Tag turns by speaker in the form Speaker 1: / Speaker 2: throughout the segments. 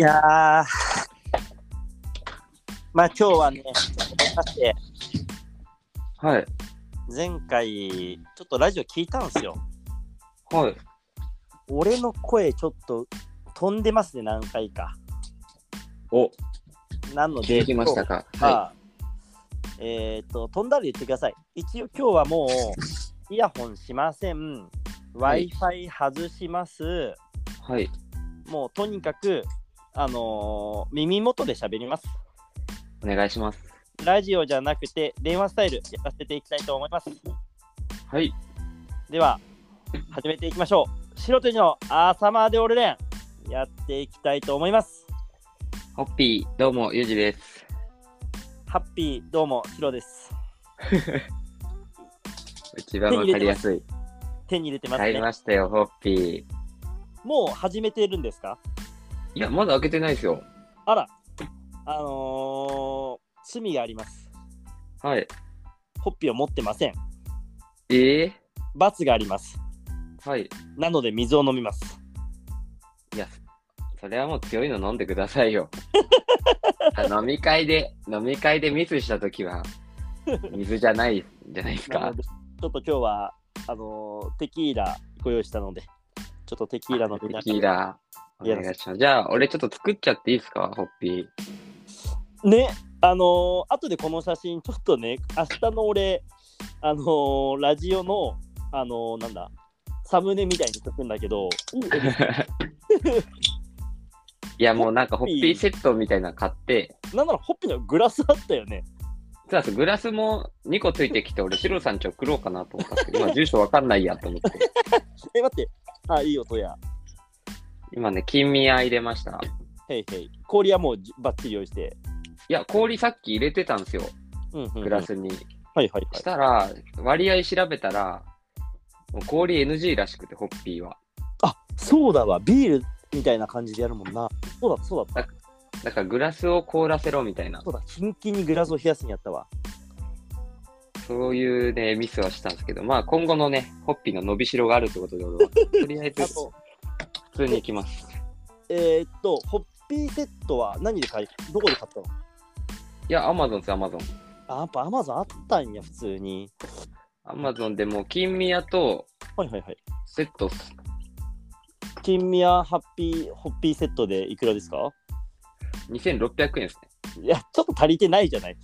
Speaker 1: いやー、まあ今日はね、さて
Speaker 2: はい。
Speaker 1: 前回、ちょっとラジオ聞いたんですよ。
Speaker 2: はい。
Speaker 1: 俺の声ちょっと飛んでますね、何回か。
Speaker 2: お、
Speaker 1: なので、
Speaker 2: 聞きましたか？
Speaker 1: 今日は
Speaker 2: は
Speaker 1: えっ、と、飛んだら言ってください。一応今日はもう、イヤホンしません。
Speaker 2: はい
Speaker 1: Wi-Fi 外します。
Speaker 2: い。はい。
Speaker 1: もうとにかく、あのー耳元で喋ります。
Speaker 2: お願いします。
Speaker 1: ラジオじゃなくて、電話スタイルやらせていきたいと思います。
Speaker 2: はい。
Speaker 1: では、始めていきましょう。白とじの朝までオルレン、やっていきたいと思います。
Speaker 2: ホッピー、どうも、ゆうじです。
Speaker 1: ハッピー、どうも、白です。
Speaker 2: 一番わかりやすい。
Speaker 1: 手に入れてます
Speaker 2: 買い
Speaker 1: ね。
Speaker 2: ましたよ、ホッピー。
Speaker 1: もう始めてるんですか？
Speaker 2: いや、まだ開けてないですよ。
Speaker 1: あら、あのー、罪があります。
Speaker 2: はい。
Speaker 1: ホッピーを持ってません。
Speaker 2: ええ
Speaker 1: 罰があります。
Speaker 2: はい。
Speaker 1: なので水を飲みます。
Speaker 2: いや、それはもう強いの飲んでくださいよ。あ飲み会で、飲み会でミスしたときは、水じゃないんじゃないですか？
Speaker 1: なの。でちょっと今日は、あのーテキーラご用意したので、ちょっとテキーラ飲み
Speaker 2: テ
Speaker 1: な
Speaker 2: キーラ、お願いします。じゃあ、俺ちょっと作っちゃっていいですか、ホッピー。
Speaker 1: ね、あのー後でこの写真、ちょっとね、明日の俺、あのーラジオの、あのーなんだ、サムネみたいにしとくんだけど、
Speaker 2: いや、もうなんかホッピーセットみたいなの買って、
Speaker 1: なんならホッピーのグラスあったよね。
Speaker 2: プラスグラスも2個ついてきて、俺、シロさんち送ろうかなと思ったんですけど、今、住所わかんないやと思って。
Speaker 1: え、待って、あ、いい音や。
Speaker 2: 今ね、金宮入れました。
Speaker 1: へいへい。氷はもうじバッチリ用意して。
Speaker 2: いや、氷さっき入れてたんですよ、
Speaker 1: うんうんうん
Speaker 2: グラ。スに。
Speaker 1: はいはいはい。
Speaker 2: したら、割合調べたら、もう氷 NG らしくて、ホッピーは。
Speaker 1: あ、そうだわ。ビールみたいな感じでやるもんな。そうだそうだった。
Speaker 2: だから、グラスを凍らせろみたいな、
Speaker 1: そうだ、キンキンにグラスを冷やすんやったわ。
Speaker 2: そういうね、ミスはしたんですけど、まあ、今後のね、ホッピーの伸びしろがあるってことで、俺は、とりあえず
Speaker 1: あ、と、
Speaker 2: 普通に行きます。
Speaker 1: えー、っと、ホッピーセットは何で買い、どこで買ったの？
Speaker 2: いや、アマゾンです、アマゾン。
Speaker 1: あ、やっぱアマゾンあったんや、普通に。
Speaker 2: アマゾンでも、金宮と
Speaker 1: はいはいはい。
Speaker 2: セットっす
Speaker 1: 金宮ハッピーホッピーセットでいくらですか
Speaker 2: ？2600円ですね。
Speaker 1: いや、ちょっと足りてないじゃない。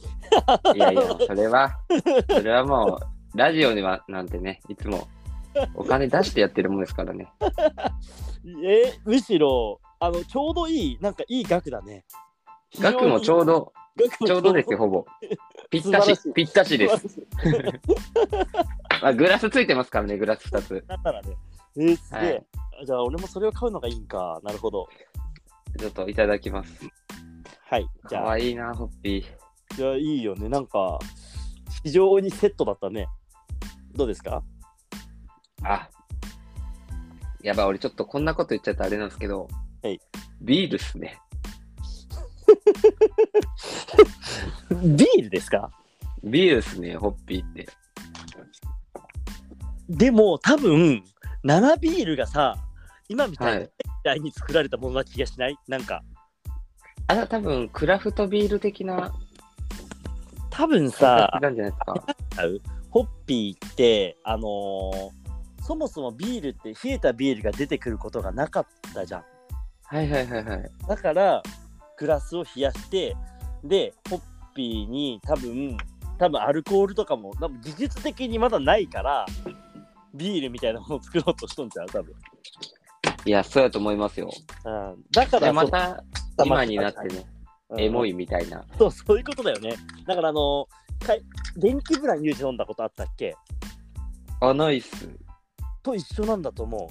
Speaker 2: いやいや、それは、それはもう、ラジオではなんてね、いつもお金出してやってるもんですからね。
Speaker 1: えむしろ、あの、ちょうどいい、なんかいい額だね。
Speaker 2: 額もちょうど、ちょうどですよ、ほぼ。ぴったしぴったしです。
Speaker 1: 素
Speaker 2: あグラスついてますからね、グラス2つ。
Speaker 1: だったらね。えー、すげえ、
Speaker 2: はい
Speaker 1: じゃあ、俺もそれを買うのがいいんか。なるほど。
Speaker 2: ちょっといただきます。
Speaker 1: はい。じ
Speaker 2: か
Speaker 1: ゃあ、
Speaker 2: わいいな、ホッピー。
Speaker 1: いや、いいよね。なんか、非常にセットだったね。どうですか？
Speaker 2: あ、やばい、俺ちょっとこんなこと言っちゃったらあれなんですけど、
Speaker 1: はい。
Speaker 2: ビールっすね。
Speaker 1: ビールですか？
Speaker 2: ビールっすね、ホッピーって。
Speaker 1: でも、多分、生ビールがさ、今みたいな
Speaker 2: はい。
Speaker 1: に作られたものな気がしない？なんか、
Speaker 2: あ、多分クラフトビール的な。
Speaker 1: 多分さ、
Speaker 2: なんじゃないですか。
Speaker 1: ホッピーって、あのーそもそもビールって冷えたビールが出てくることがなかったじゃん。
Speaker 2: はいはいはいはい。
Speaker 1: だから、グラスを冷やして、で、ホッピーに多分、多分アルコールとかも、多分技術的にまだないから、ビールみたいなものを作ろうとしとんちゃう、多分。
Speaker 2: いや、そうやと思いますよ。
Speaker 1: うん、だから
Speaker 2: で、また、今になってね、
Speaker 1: うん
Speaker 2: エモいみたいな。
Speaker 1: そう、そういうことだよね。だから、あのかい電気ブランユージ飲んだことあったっけ？
Speaker 2: あ、ナイス。
Speaker 1: と一緒なんだと思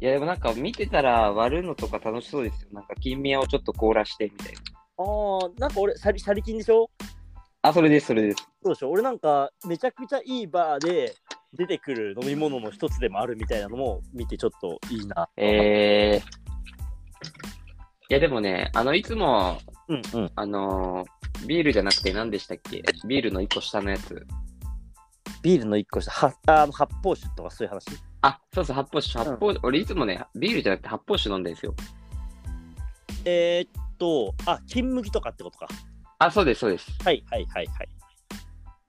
Speaker 2: いや、でもなんか見てたら割るのとか楽しそうですよ。なんか金宮をちょっと凍らしてみたいな。
Speaker 1: う。ああ、なんか俺、シャリシャリキンでしょ？
Speaker 2: あ、それです、それです。
Speaker 1: そうでしょ俺なんか、めちゃくちゃいいバーで出てくる飲み物の一つでもあるみたいなのも見てちょっといいな。
Speaker 2: えー。いや、でもね、あの、いつも、
Speaker 1: うんうん。
Speaker 2: あのービールじゃなくて何でしたっけ？ビールの一個下のやつ。
Speaker 1: ビールの一個下、はあの発泡酒とかそういう話？
Speaker 2: あ、そうそう、発泡酒、発泡、俺いつもね、ビールじゃなくて発泡酒飲んでるんですよ。
Speaker 1: えー、っと、あ、金麦とかってことか。
Speaker 2: あ、そうです、そうです。
Speaker 1: はいはいはいはい。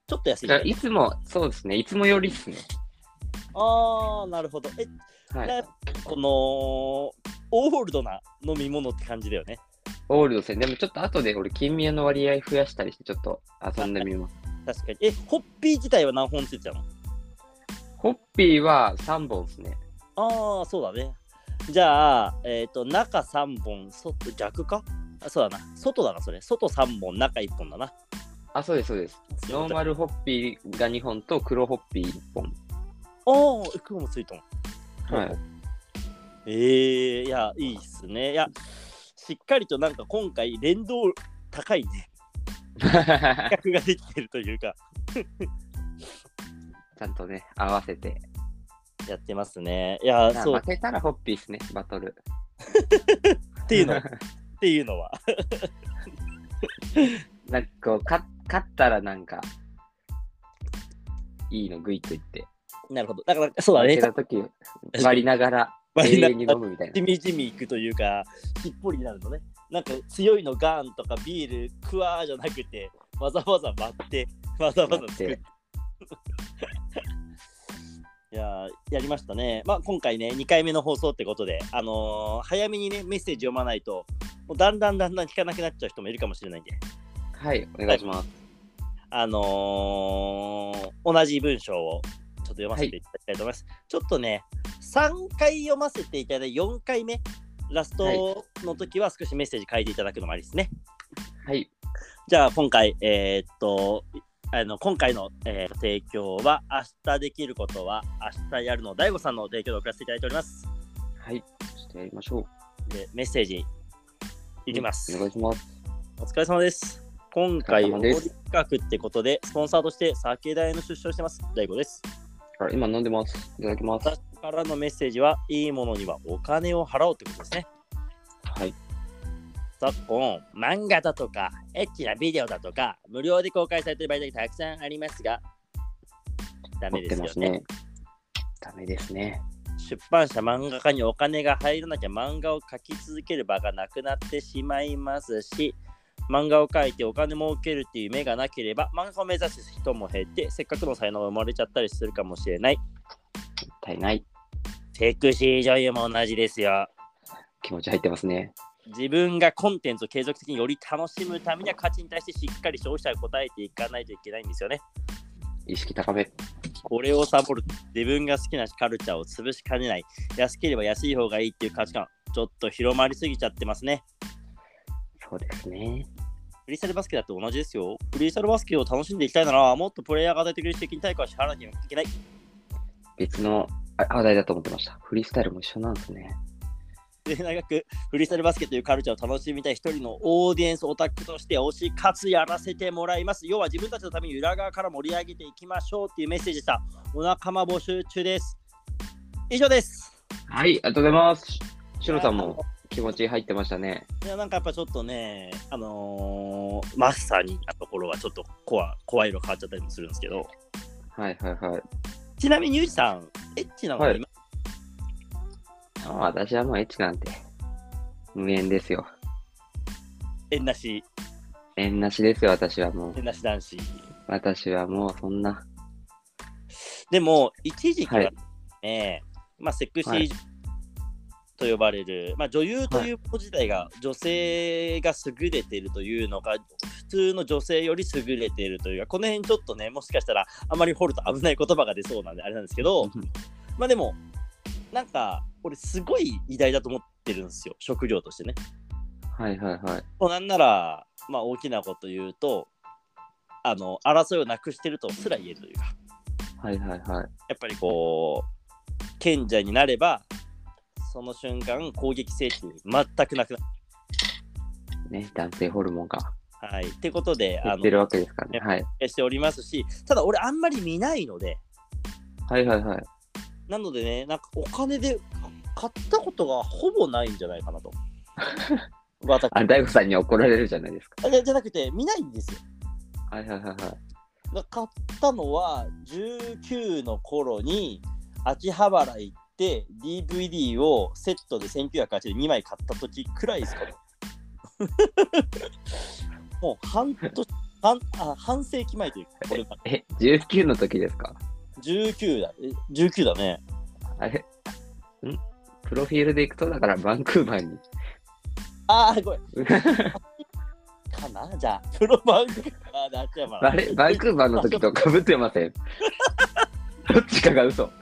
Speaker 1: ちょっと安い、
Speaker 2: だからいつも、そうですね、いつもよりっすね。
Speaker 1: あー、なるほど。え、
Speaker 2: はい。
Speaker 1: なこの、オールドな飲み物って感じだよね。
Speaker 2: オールド戦。でもちょっと後で俺、金宮の割合増やしたりして、ちょっと遊んでみます。
Speaker 1: 確かに。え、ホッピー自体は何本ついてたの？
Speaker 2: ホッピーは3本ですね。
Speaker 1: ああ、そうだね。じゃあ、えっ、と、中3本、外、逆か？あそうだな。外だな、それ。外3本、中1本だな。
Speaker 2: あ、そうです、そうです。ノーマルホッピーが2本と黒ホッピー1本。
Speaker 1: ああ、黒もついたの。
Speaker 2: はい。
Speaker 1: ええいや、いいっすね。いや、しっかりとなんか今回、連動高いね。企画ができてるというか、
Speaker 2: ちゃんとね、合わせて。
Speaker 1: やってますね。いや、そう
Speaker 2: 負けたらホッピーですね、バトル。
Speaker 1: っていうの、っていうのは。
Speaker 2: なんかこう、か勝ったらなんか、いいのグイッといって。
Speaker 1: なるほど。だから、そうだね
Speaker 2: 負け。た時割りながら、
Speaker 1: 割りながら
Speaker 2: 永遠に飲むみたいな
Speaker 1: じ。みじみいくというか、しっぽりになるのね。なんか強いのガーンとかビールクワーじゃなくて、わざわざ待って、わざわざ作って。いやーやりましたね。まあ今回ね、2回目の放送ってことで、あのー早めにね、メッセージ読まないと、もうだんだんだんだん聞かなくなっちゃう人もいるかもしれないんで、
Speaker 2: はい、お願いします。
Speaker 1: あのー同じ文章をちょっと読ませていただきたいと思います。ちょっとね、3回読ませていただいて、4回目、ラストの時は少しメッセージ書いていただくのもありですね。
Speaker 2: はい。
Speaker 1: じゃあ今回、えーっと、あの今回の、えー提供は、明日できることは明日やるの、大悟さんの提供で送らせていただいております。
Speaker 2: はい。そしてやりましょう。
Speaker 1: で、メッセージいきます。
Speaker 2: お願いします。
Speaker 1: お疲れ様です。今回は
Speaker 2: お疲れ様です
Speaker 1: 企画ってことで、スポンサーとして酒代の出社をしてます。大悟です。
Speaker 2: あ今飲んでます。いただきます。
Speaker 1: 私からのメッセージは、いいものにはお金を払おうってことですね。
Speaker 2: はい。
Speaker 1: 昨今、漫画だとか、エッチなビデオだとか、無料で公開されている媒体がたくさんありますが、ダメですよね。
Speaker 2: ね。ダメですね。
Speaker 1: 出版社、漫画家にお金が入らなきゃ漫画を描き続ける場がなくなってしまいますし、漫画を描いてお金儲けるっていう夢がなければ、漫画を目指す人も減って、せっかくの才能が生まれちゃったりするかもしれない。
Speaker 2: もったいない。
Speaker 1: セクシー女優も同じですよ。
Speaker 2: 気持ち入ってますね。
Speaker 1: 自分がコンテンツを継続的により楽しむためには価値に対してしっかり消費者が答えていかないといけないんですよね。
Speaker 2: 意識高め。
Speaker 1: これをサボると自分が好きなカルチャーを潰しかねない。安ければ安い方がいいっていう価値観、ちょっと広まりすぎちゃってますね。
Speaker 2: そうですね。
Speaker 1: フリースタイルバスケだって同じですよ。フリースタイルバスケを楽しんでいきたいなら、もっとプレイヤーが与えてくれる責任対価を支払わなきゃいけない。
Speaker 2: 別のあ話題だと思ってました。フリースタイルも一緒なんですね。
Speaker 1: 末永くフリースタイルバスケというカルチャーを楽しみたい一人のオーディエンスオタクとして推し活やらせてもらいます。要は自分たちのために裏側から盛り上げていきましょうっていうメッセージでした。お仲間募集中です。以上です。
Speaker 2: はい、ありがとうございます。シロさんも気持ち入ってましたね。
Speaker 1: いやなんかやっぱちょっとね、あのーマッサーになところはちょっとコア怖い色変わっちゃったりもするんですけど、
Speaker 2: はいはいはい。
Speaker 1: ちなみにゆうじさん、エッチなの
Speaker 2: はい
Speaker 1: 今
Speaker 2: あ私はもうエッチなんて無縁ですよ。
Speaker 1: 縁なし、
Speaker 2: 縁なしですよ、私はもう。
Speaker 1: 縁なし男子。
Speaker 2: 私はもうそんな。
Speaker 1: でも、一時期は
Speaker 2: はい
Speaker 1: ね、まあ、セクシ
Speaker 2: はい
Speaker 1: ーと呼ばれる、まあ、女優ということ自体が女性が優れているというのか、普通の女性より優れているというか、この辺ちょっとね、もしかしたらあまり掘ると危ない言葉が出そうなんで、あれなんですけど、まあでも、なんか、俺、すごい偉大だと思ってるんですよ、職業としてね。
Speaker 2: はいはいはい。
Speaker 1: もうなんなら、まあ、大きなこと言うと、あの争いをなくしてるとすら言えるというか。
Speaker 2: はいはいはい。
Speaker 1: やっぱりこう、賢者になれば、その瞬間、攻撃性っていう全くなくな
Speaker 2: ね、男性ホルモンが
Speaker 1: る。はい。ってことで、あの、
Speaker 2: 減ってるわけですからね。はい。
Speaker 1: しておりますし、ただ俺あんまり見ないので、
Speaker 2: はいはいはい。
Speaker 1: なのでね、なんかお金で買ったことがほぼないんじゃないかなと。私
Speaker 2: あ、大悟さんに怒られるじゃないですか。
Speaker 1: あじゃじゃなくて、見ないんですよ。
Speaker 2: はいはいはいはい。
Speaker 1: が買ったのは19の頃に秋葉原行って DVD をセットで1980円2枚買った時くらいですかね。もう半年、半あ半世紀前というか、これが
Speaker 2: え、19の時ですか
Speaker 1: ？19だ、え19だね。
Speaker 2: あれ？ん？プロフィールで行くと、だからバンクーバーに。
Speaker 1: ああ、ごめん。かな？じゃあ、プロバンクあー、なっちゃうかな
Speaker 2: あれ？バンクーバーの時とかぶってません どっちかが嘘。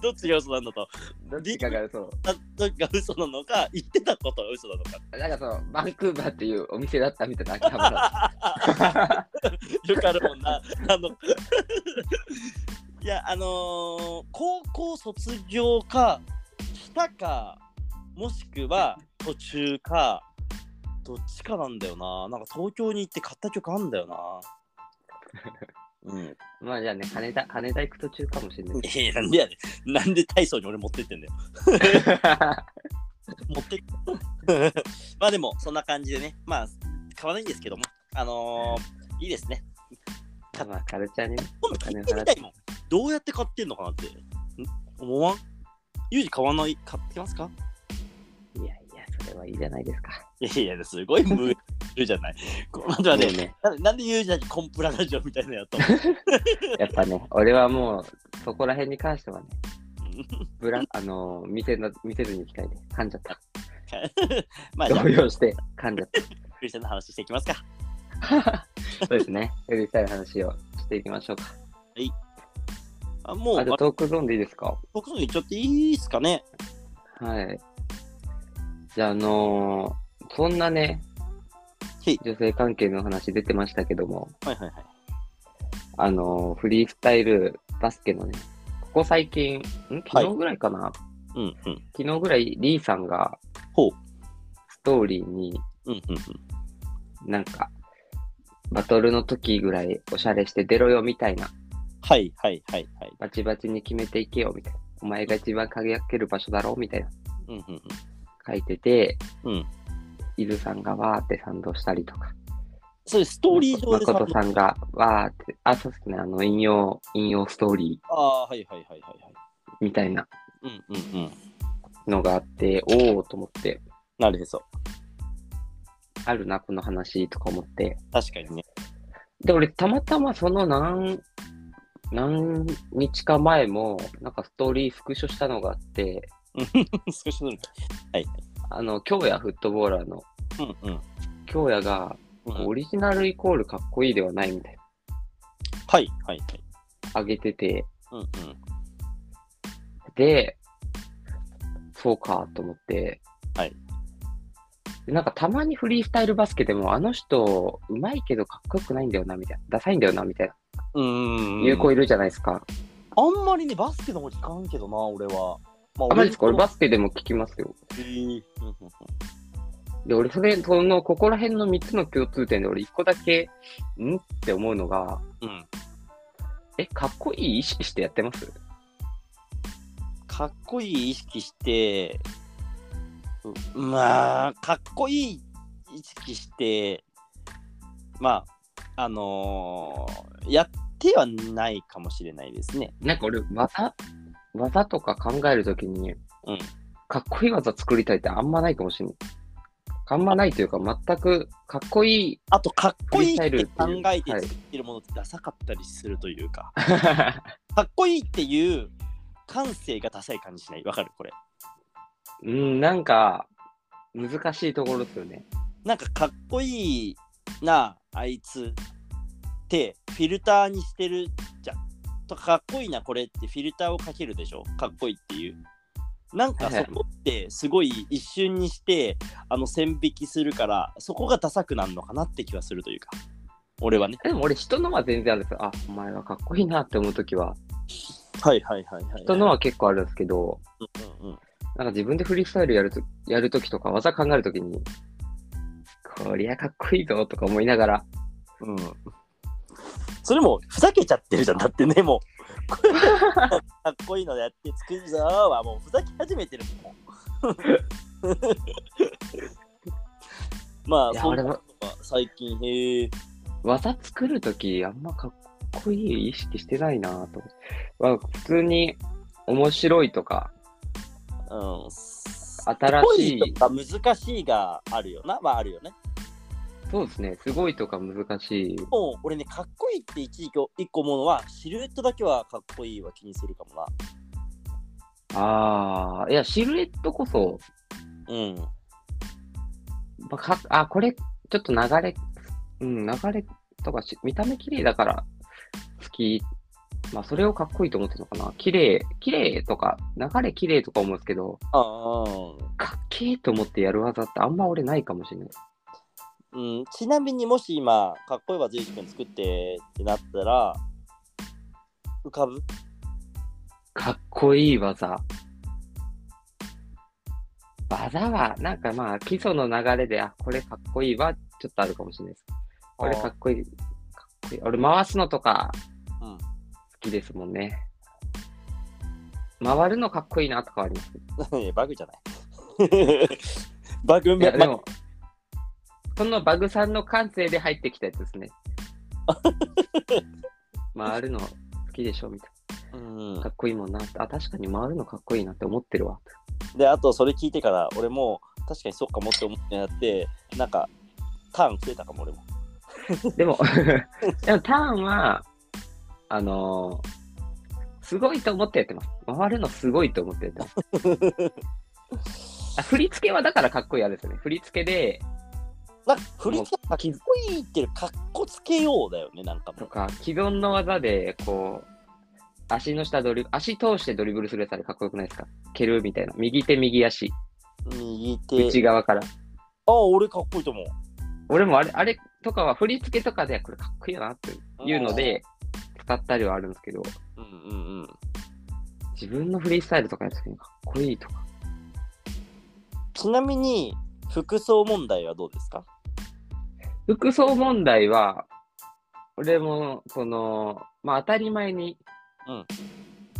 Speaker 1: どっちが嘘なんだと。
Speaker 2: どっちかが嘘。
Speaker 1: どっちが嘘なのか、言ってたことが嘘なのか。
Speaker 2: なんかその、バンクーバーっていうお店だったみたいな秋葉原。
Speaker 1: よくあるもんな。あのいや、あのー高校卒業か、したか、もしくは途中か、どっちかなんだよな。なんか東京に行って買った曲あんだよな。うん。
Speaker 2: まあじゃあね、羽田、羽田行く途中かもしれない。
Speaker 1: いや、なんでやねん。なんで体操に俺持ってってんだよ。持ってっ まあでも、そんな感じでね、まあ、買わないんですけども、あのーいいですね。
Speaker 2: まあ、カルチャーにね、
Speaker 1: 今度聞いてみたいもん。どうやって買ってんのかなって。ん？思わん？ユージ買わない、買ってますか？
Speaker 2: いやいや、それはいいじゃないですか。
Speaker 1: いやいや、すごいムールじゃない。待って待
Speaker 2: ね、
Speaker 1: なんでなんでユージだけコンプララジオみたいなのやったの
Speaker 2: やっぱね、俺はもう、そこら辺に関してはね、ブラ、あのー、見せな、見せずに行きたいで、噛んじゃった。
Speaker 1: まあ、
Speaker 2: 動、揺して、噛んじゃっ
Speaker 1: クリスチャンの話していきますか。
Speaker 2: た。そうですね。うるさい話をしていきましょうか。
Speaker 1: あもう、
Speaker 2: あとトークゾーンでいいですか？
Speaker 1: 僕の言っちゃっていいですかね。
Speaker 2: はい。じゃあ、あのーそんなね
Speaker 1: はい、
Speaker 2: 女性関係の話出てましたけども、
Speaker 1: はいはいはい。
Speaker 2: あのーフリースタイルバスケのね、ここ最近、ん？昨日ぐらいかな、
Speaker 1: うんうん。
Speaker 2: 昨日ぐらいリーさんが
Speaker 1: ほう。
Speaker 2: ストーリーに
Speaker 1: うんうんうん。
Speaker 2: なんか、バトルの時ぐらいおしゃれして出ろよみたいな、
Speaker 1: はいはいはいはい。
Speaker 2: バチバチに決めていけよみたいな、お前が一番輝ける場所だろみたいな
Speaker 1: うんうん
Speaker 2: 書いてて、
Speaker 1: うん。うん。
Speaker 2: 伊豆さんがわーって賛同したりとか、
Speaker 1: そうです、ストーリー上で
Speaker 2: 誠さんがわーって、あ、そうですね、あの、引用、引用ストーリ
Speaker 1: ああ、はいはいはいはいはい。
Speaker 2: ーみたいな
Speaker 1: うんうんうん。
Speaker 2: のがあって、おおと思って、
Speaker 1: なるへそ。
Speaker 2: あるな、この話とか思って。
Speaker 1: 確かにね。
Speaker 2: で、俺、たまたまその何、何日か前も、なんかストーリースクショしたのがあって、
Speaker 1: 少しずつ。はい。
Speaker 2: あの、京也フットボーラーの、
Speaker 1: うんうん。
Speaker 2: 京也が、
Speaker 1: うん
Speaker 2: オリジナルイコールかっこいいではないみたい
Speaker 1: はいはいはい。
Speaker 2: な、あげてて、
Speaker 1: うんうん。
Speaker 2: で、そうかと思って、
Speaker 1: はい。
Speaker 2: でなんかたまにフリースタイルバスケでも、あの人、うまいけどかっこよくないんだよな、みたいな。ダサいんだよな、みたいな。
Speaker 1: うーん。
Speaker 2: いう子いるじゃないですか。
Speaker 1: あんまりね、バスケの方聞かんけどな、俺は。ま
Speaker 2: あ、マジですか？俺バ
Speaker 1: ス
Speaker 2: スケでも聞きますよ。で、俺、それ、その、ここら辺の3つの共通点で、俺、1個だけ、ん？って思うのが、
Speaker 1: うん。
Speaker 2: え、かっこいい意識してやってます？
Speaker 1: かっこいい意識して、うまあ、かっこいい意識して、まあ、あのーやってはないかもしれないですね。
Speaker 2: なんか俺、技、技とか考えるときに、
Speaker 1: うん
Speaker 2: かっこいい技作りたいってあんまないかもしれない。あんまないというか、全くかっこいい。
Speaker 1: あと、かっこいいって考えて作ってるものってダサかったりするというか、
Speaker 2: は
Speaker 1: かっこいいっていう感性がダサい感じしない？わかる？これ。
Speaker 2: うん、なんか、難しいところですよね。
Speaker 1: なんかかっこいいなあいつってフィルターにしてるじゃん。とかかっこいいなこれってフィルターをかけるでしょ？かっこいいっていう。なんか
Speaker 2: はいはい
Speaker 1: そこってすごい一瞬にしてあの線引きするからそこがダサくなるのかなって気はするというか俺はね。
Speaker 2: でも俺、人のは全然あるんですよ。あ、お前はかっこいいなって思うときは、
Speaker 1: はいはいはいはい。
Speaker 2: 人のは結構あるんですけど、
Speaker 1: うんうん
Speaker 2: なんか自分でフリースタイルやるとやるときとか、技考えるときに、こりゃかっこいいぞとか思いながら、
Speaker 1: うん。それもふざけちゃってるじゃんだってねもう かっこいいのやって作るぞーはもうふざけ始めてるもん。まあそんな
Speaker 2: 俺は
Speaker 1: 最近へえ。
Speaker 2: 技作るときあんまかっこいい意識してないなと。まあ、普通に面白いとか、
Speaker 1: うん。
Speaker 2: 新しい
Speaker 1: 難しいがあるよな。まああるよね。
Speaker 2: そうですね、すごいとか難しい。
Speaker 1: もう俺ね、かっこいいって一時期一個思うのは、シルエットだけはかっこいいは気にするかもな。
Speaker 2: ああ、いや、シルエットこそ、
Speaker 1: うん。
Speaker 2: まあかあ、これ、ちょっと流れ、うん、流れとかし、見た目綺麗だから好き。まあ、それをかっこいいと思ってるのかな。綺麗、綺麗とか、流れ綺麗とか思うんですけど、
Speaker 1: ああ。
Speaker 2: かっけーと思ってやる技ってあんま俺ないかもしれない。
Speaker 1: うん、ちなみにもし今、かっこいい技一君作ってってなったら、浮かぶ？
Speaker 2: かっこいい技。技は、なんかまあ、基礎の流れで、あ、これかっこいいは、ちょっとあるかもしれないです。これかっこいい。かっこいい。俺、回すのとか、
Speaker 1: うん
Speaker 2: 好きですもんね。回るのかっこいいなとかはあります。
Speaker 1: バグじゃない。バグ
Speaker 2: いや、
Speaker 1: め
Speaker 2: でも、そのバグさんの感性で入ってきたやつですね。回るの好きでしょみたい
Speaker 1: うん
Speaker 2: な。かっこいいもんな。あ、確かに回るのかっこいいなって思ってるわ。
Speaker 1: で、あとそれ聞いてから、俺も確かにそうかもって思ってなって、なんか、ターン増えたかも、俺も。
Speaker 2: でも、でもターンは、あのーすごいと思ってやってます。回るのすごいと思ってやってます。あ振り付けはだからかっこいいあれですよね。振り付けで、
Speaker 1: なんか、振り付けかっこいいっていうかっこつけようだよね、なんかもう。
Speaker 2: とか、既存の技で、こう、足の下ドリブ足通してドリブルするやつあれかっこよくないですか？蹴るみたいな。右手、右足、
Speaker 1: 右手。
Speaker 2: 内側から。
Speaker 1: ああ、俺かっこいいと思う。
Speaker 2: 俺もあれ、あれとかは振り付けとかで、これかっこいいよなっていうので、使ったりはあるんですけど、
Speaker 1: うんうんうん。
Speaker 2: 自分のフリースタイルとかやるときにかっこいいとか。
Speaker 1: ちなみに、服装問題はどうですか？
Speaker 2: 服装問題は、俺も、その、まあ当たり前に、
Speaker 1: うん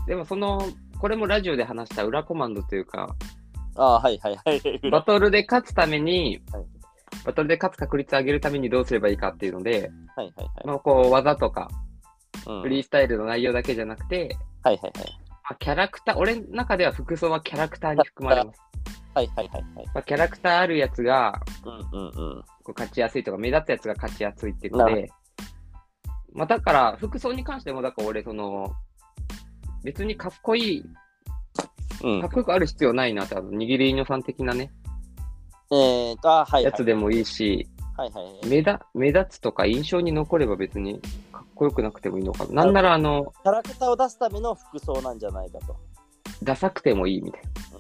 Speaker 2: でもその、これもラジオで話した裏コマンドというか、
Speaker 1: ああ、はいはいはい。
Speaker 2: バトルで勝つために、
Speaker 1: はい
Speaker 2: バトルで勝つ確率を上げるためにどうすればいいかっていうので、
Speaker 1: はいはいはい。
Speaker 2: まあ、こう技とか、
Speaker 1: うん
Speaker 2: フリースタイルの内容だけじゃなくて、
Speaker 1: はいはいはい。
Speaker 2: まあ、キャラクター、俺の中では服装はキャラクターに含まれます。
Speaker 1: はいはいはいはい。
Speaker 2: まあ、キャラクターあるやつが
Speaker 1: うんうんうん。
Speaker 2: こう勝ちやすいとか、目立つやつが勝ちやすいっていうの
Speaker 1: な
Speaker 2: で、まあ、だから、服装に関しても、だから俺、その、別にかっこいい、
Speaker 1: うん
Speaker 2: かっこよくある必要ないなって、あの、握り犬さん的なね、
Speaker 1: えーと、あはいはい。
Speaker 2: やつでもいいし、
Speaker 1: はいはいはい。
Speaker 2: 目立目立つとか印象に残れば別にかっこよくなくてもいいのかな。なんなら、あの、
Speaker 1: キャラクターを出すための服装なんじゃないかと。
Speaker 2: ダサくてもいいみたいな。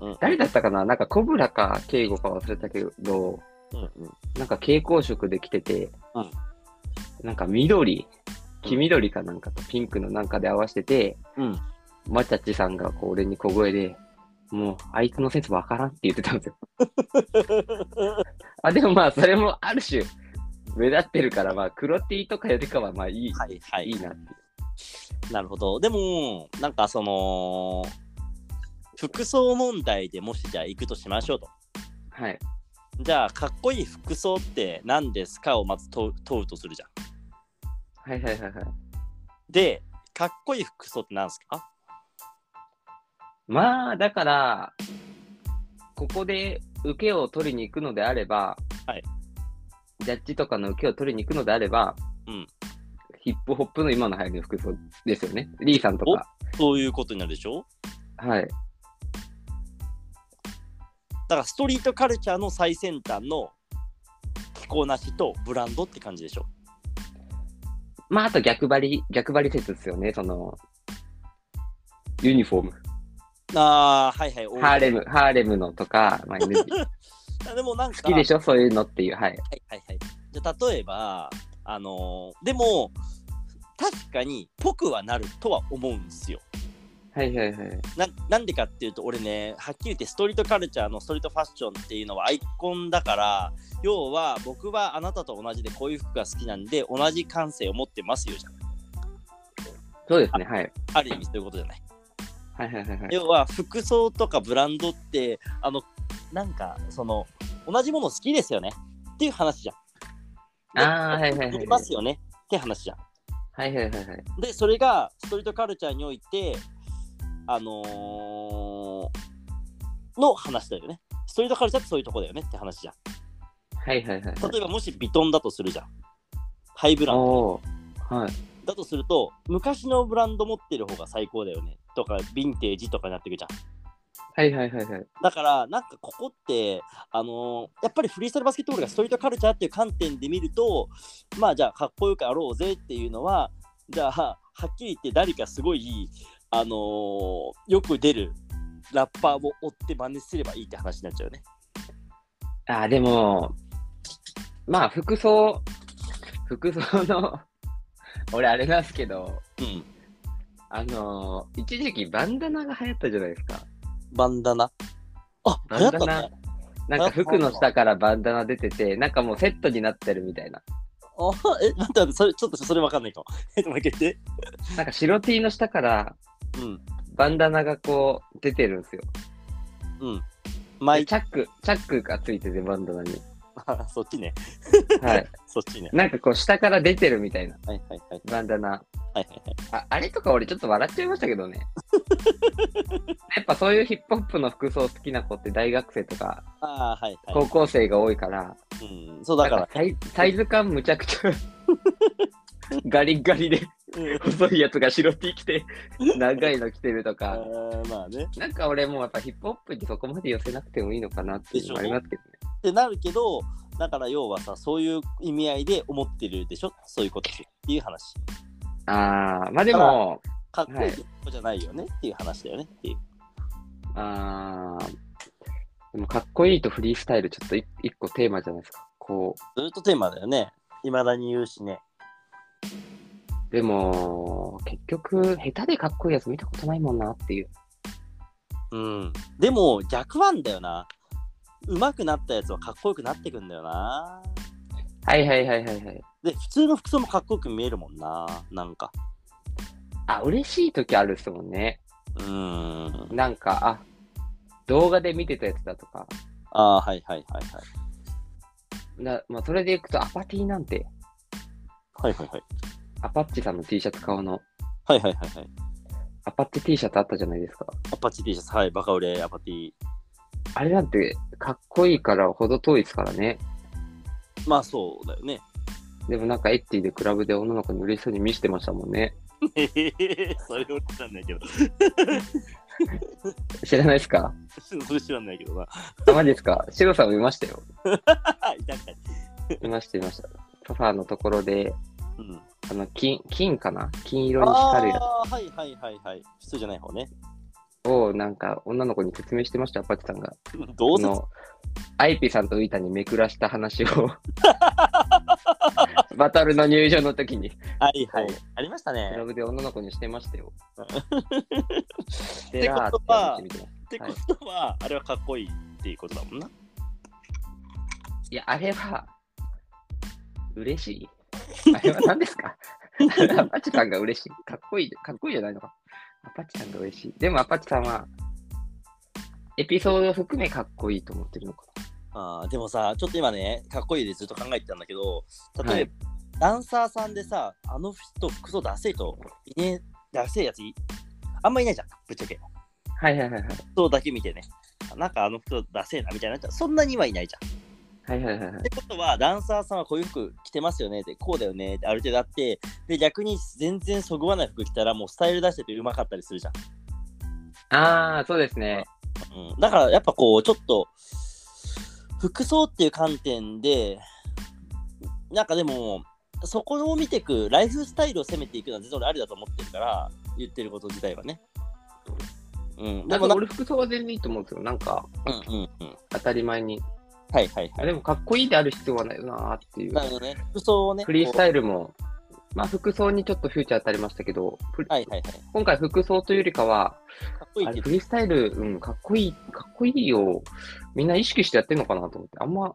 Speaker 1: うんうん。
Speaker 2: 誰だったかな？なんか、コブラか、敬語か忘れたけど、
Speaker 1: うんうん。
Speaker 2: なんか蛍光色で着てて、
Speaker 1: うん
Speaker 2: なんか緑、黄緑かなんかとピンクのなんかで合わせてて、
Speaker 1: うん。
Speaker 2: マチャッチさんがこう俺に小声で、もうあいつの説わからんって言ってたんですよ。あ、でもまあそれもある種目立ってるから、まあ黒 T とかよりかはまあいい、
Speaker 1: はいはい
Speaker 2: いいなって。
Speaker 1: なるほど。でも、なんかその、服装問題でもしじゃあ行くとしましょうと。
Speaker 2: はい。
Speaker 1: じゃあ、かっこいい服装って何ですかをまず問う問うとするじゃん。
Speaker 2: はいはいはいはい。
Speaker 1: で、かっこいい服装って何ですか？
Speaker 2: まあだから、ここで受けを取りに行くのであれば、
Speaker 1: はい
Speaker 2: ジャッジとかの受けを取りに行くのであれば、
Speaker 1: うん
Speaker 2: ヒップホップの今の流行りの服装ですよね。リーさんとか。
Speaker 1: そういうことになるでしょ？
Speaker 2: はい。
Speaker 1: だからストリートカルチャーの最先端の着こなしとブランドって感じでしょ。
Speaker 2: まああと逆張り、逆張り説ですよね。その、ユニフォーム。
Speaker 1: ああ、はいはい。
Speaker 2: ハーレム、ハーレムのとか、ま あ、
Speaker 1: でもなんか、
Speaker 2: 好きでしょ？そういうのっていう。はい。
Speaker 1: はいはいはい。じゃあ例えば、あのーでも、確かに、ぽくはなるとは思うんですよ。
Speaker 2: はいはいはい。
Speaker 1: ななんでかっていうと、俺ね、はっきり言ってストリートカルチャーのストリートファッションっていうのはアイコンだから、要は僕はあなたと同じでこういう服が好きなんで、同じ感性を持ってますよじゃん。
Speaker 2: そうですね。はい。
Speaker 1: ある意味そういうことじゃない。
Speaker 2: はいはいはいはい。
Speaker 1: 要は服装とかブランドって、あの、なんか、その、同じもの好きですよねっていう話じゃん。
Speaker 2: ああ、はいはいはい
Speaker 1: いますよねって話じゃん。
Speaker 2: はいはいはいはい。
Speaker 1: で、それがストリートカルチャーにおいて、あのーの話だよね。ストリートカルチャーってそういうとこだよねって話じゃん。
Speaker 2: はいはいはいはい。
Speaker 1: 例えばもしビトンだとするじゃん。ハイブランド
Speaker 2: はい。
Speaker 1: だとすると、昔のブランド持ってる方が最高だよね。とか、ヴィンテージとかになってくじゃん。
Speaker 2: はいはいはいはい。
Speaker 1: だから、なんかここって、あのーやっぱりフリースタイルバスケットボールがストリートカルチャーっていう観点で見ると、まあじゃあかっこよくあろうぜっていうのは、じゃあはっきり言って誰かすごい、あのーよく出るラッパーを追って真似すればいいって話になっちゃうよね。
Speaker 2: あー、でも、まあ、服装、服装の、俺あれなんですけど、
Speaker 1: うん。
Speaker 2: あのー一時期バンダナが流行ったじゃないですか。
Speaker 1: バンダナ？あ、
Speaker 2: バンダナ？
Speaker 1: ね。
Speaker 2: なんか服の下からバンダナ出てて、なんかもうセットになってるみたいな。
Speaker 1: あえ、待って待って、それちょっとそれわかんないかも。えっと、もう一回言って。
Speaker 2: なんか白 T の下から
Speaker 1: うん。
Speaker 2: バンダナがこう出てるんですよ。
Speaker 1: うん。マイ
Speaker 2: でチャック、チャックがついててバンダナに。
Speaker 1: あ そっちね。
Speaker 2: はい。
Speaker 1: そっちね。
Speaker 2: なんかこう下から出てるみたいな
Speaker 1: はいはいはい。
Speaker 2: バンダナ。
Speaker 1: はいはいはい。
Speaker 2: ああれとか俺ちょっと笑っちゃいましたけどね。やっぱそういうヒップホップの服装好きな子って大学生とか
Speaker 1: ああ、はいはい。
Speaker 2: 高校生が多いから、
Speaker 1: うん、そうだから
Speaker 2: なんかサイズ感むちゃくちゃガリッガリで
Speaker 1: うん
Speaker 2: 細いやつが白 T 着て 長いの着てると
Speaker 1: あ
Speaker 2: か。
Speaker 1: ーまあね。
Speaker 2: なんか俺もやっぱヒップホップにそこまで寄せなくてもいいのかなっていうのもありますけどね。
Speaker 1: ってなるけど、だから要はさ、そういう意味合いで思ってるでしょ？そういうことっていう話。
Speaker 2: ああ、まあでも、
Speaker 1: かっこいいじゃないよねっていう話だよねっていう。
Speaker 2: ああ、でもかっこいいとフリースタイルちょっと一一個テーマじゃないですか。こ
Speaker 1: ずっとテーマだよね。いまだに言うしね。
Speaker 2: う、でも、結局、下手でかっこいいやつ見たことないもんなっていう。
Speaker 1: うん。でも逆なんだよな。上手くなったやつはかっこよくなってくんだよな。
Speaker 2: はいはいはいはいはい。
Speaker 1: で、普通の服装もかっこよく見えるもんな。なんか。
Speaker 2: あ、嬉しい時あるっすもんね。
Speaker 1: うーん。
Speaker 2: なんか、あ、動画で見てたやつだとか。
Speaker 1: ああ、はいはいはいはい。
Speaker 2: なまあ、それでいくと、アパティなんて、
Speaker 1: はいはいはい。
Speaker 2: アパッチさんの T シャツ買うの、
Speaker 1: はいはいはいはい。
Speaker 2: アパッチ T シャツあったじゃないですか。
Speaker 1: アパッチ T シャツ、はい、バカ売れ、アパティ。
Speaker 2: あれなんて、かっこいいからほど遠いですからね。
Speaker 1: まあそうだよね。
Speaker 2: でもなんかエッティでクラブで女の子に嬉しそうに見せてましたもんね。
Speaker 1: へへへそれ俺知らないけど。
Speaker 2: 知らないですか？
Speaker 1: それ知らないけどな。
Speaker 2: あ、マジですか？シロさんもいましたよ。
Speaker 1: いたかに。
Speaker 2: いました、いました。ソファーのところで、
Speaker 1: うん。
Speaker 2: あの、金、金かな？金色に光るや
Speaker 1: あはいはいはいはい。普通じゃない方ね。
Speaker 2: つを、なんか、女の子に説明してました、アパッチさんが。
Speaker 1: どうせ
Speaker 2: あの、アイピさんとウイタにめくらした話を、バトルの入場の時に、
Speaker 1: はいはい。ありましたね。
Speaker 2: ブで女の子にしてましたよ。
Speaker 1: って
Speaker 2: でらー
Speaker 1: ことは
Speaker 2: って見てます。
Speaker 1: ってことは、あれはかっこいいっていうことだもんな。
Speaker 2: いや、あれは、嬉しい。あれは何ですか？アパッチさんが嬉しい。かっこいい。かっこいいじゃないのか？アパッチさんが嬉しい。でもアパッチさんは、エピソードを含めかっこいいと思ってるのか
Speaker 1: あーでもさ、ちょっと今ね、かっこいいでずっと考えてたんだけど、
Speaker 2: な。
Speaker 1: 例えば、ダンサーさんでさ、あの人服装ダセいと、いねえ、ダセいやついあんまいないじゃん、ぶっちゃけ。
Speaker 2: はいはいはいはい。
Speaker 1: 服装だけ見てね。なんかあの服ダセえなみたいな、そんなにはいないじゃん。
Speaker 2: はいはいはいはい
Speaker 1: っ。てことは、ダンサーさんはこういう服着てますよねって、こうだよねってある程度あって、で、逆に全然そぐわない服着たら、もうスタイル出しててうまかったりするじゃん。
Speaker 2: ああ、そうですね。
Speaker 1: うん、だからやっぱこう、ちょっと、服装っていう観点で、なんかでも、そこを見ていく、ライフスタイルを攻めていくのは全然俺ありだと思ってるから、言ってること自体はね。うん、で
Speaker 2: で
Speaker 1: もなんか、
Speaker 2: も俺服装は全然いいと思うんですよ。なんか、
Speaker 1: うんうんうん。
Speaker 2: 当たり前に。
Speaker 1: はいはいはい。
Speaker 2: でもかっこいいである必要はないよなーっていう
Speaker 1: な。るほどね。服装をね。
Speaker 2: フリース
Speaker 1: イ
Speaker 2: タイルも、まあ服装にちょっとフューチャー当たりましたけど、
Speaker 1: はいはいはい。
Speaker 2: 今回服装というよりかは、
Speaker 1: かっこいい
Speaker 2: フリースタイル、うん、かっこいい、かっこいいよ。みんな意識してやってんのかなと思って、あんま、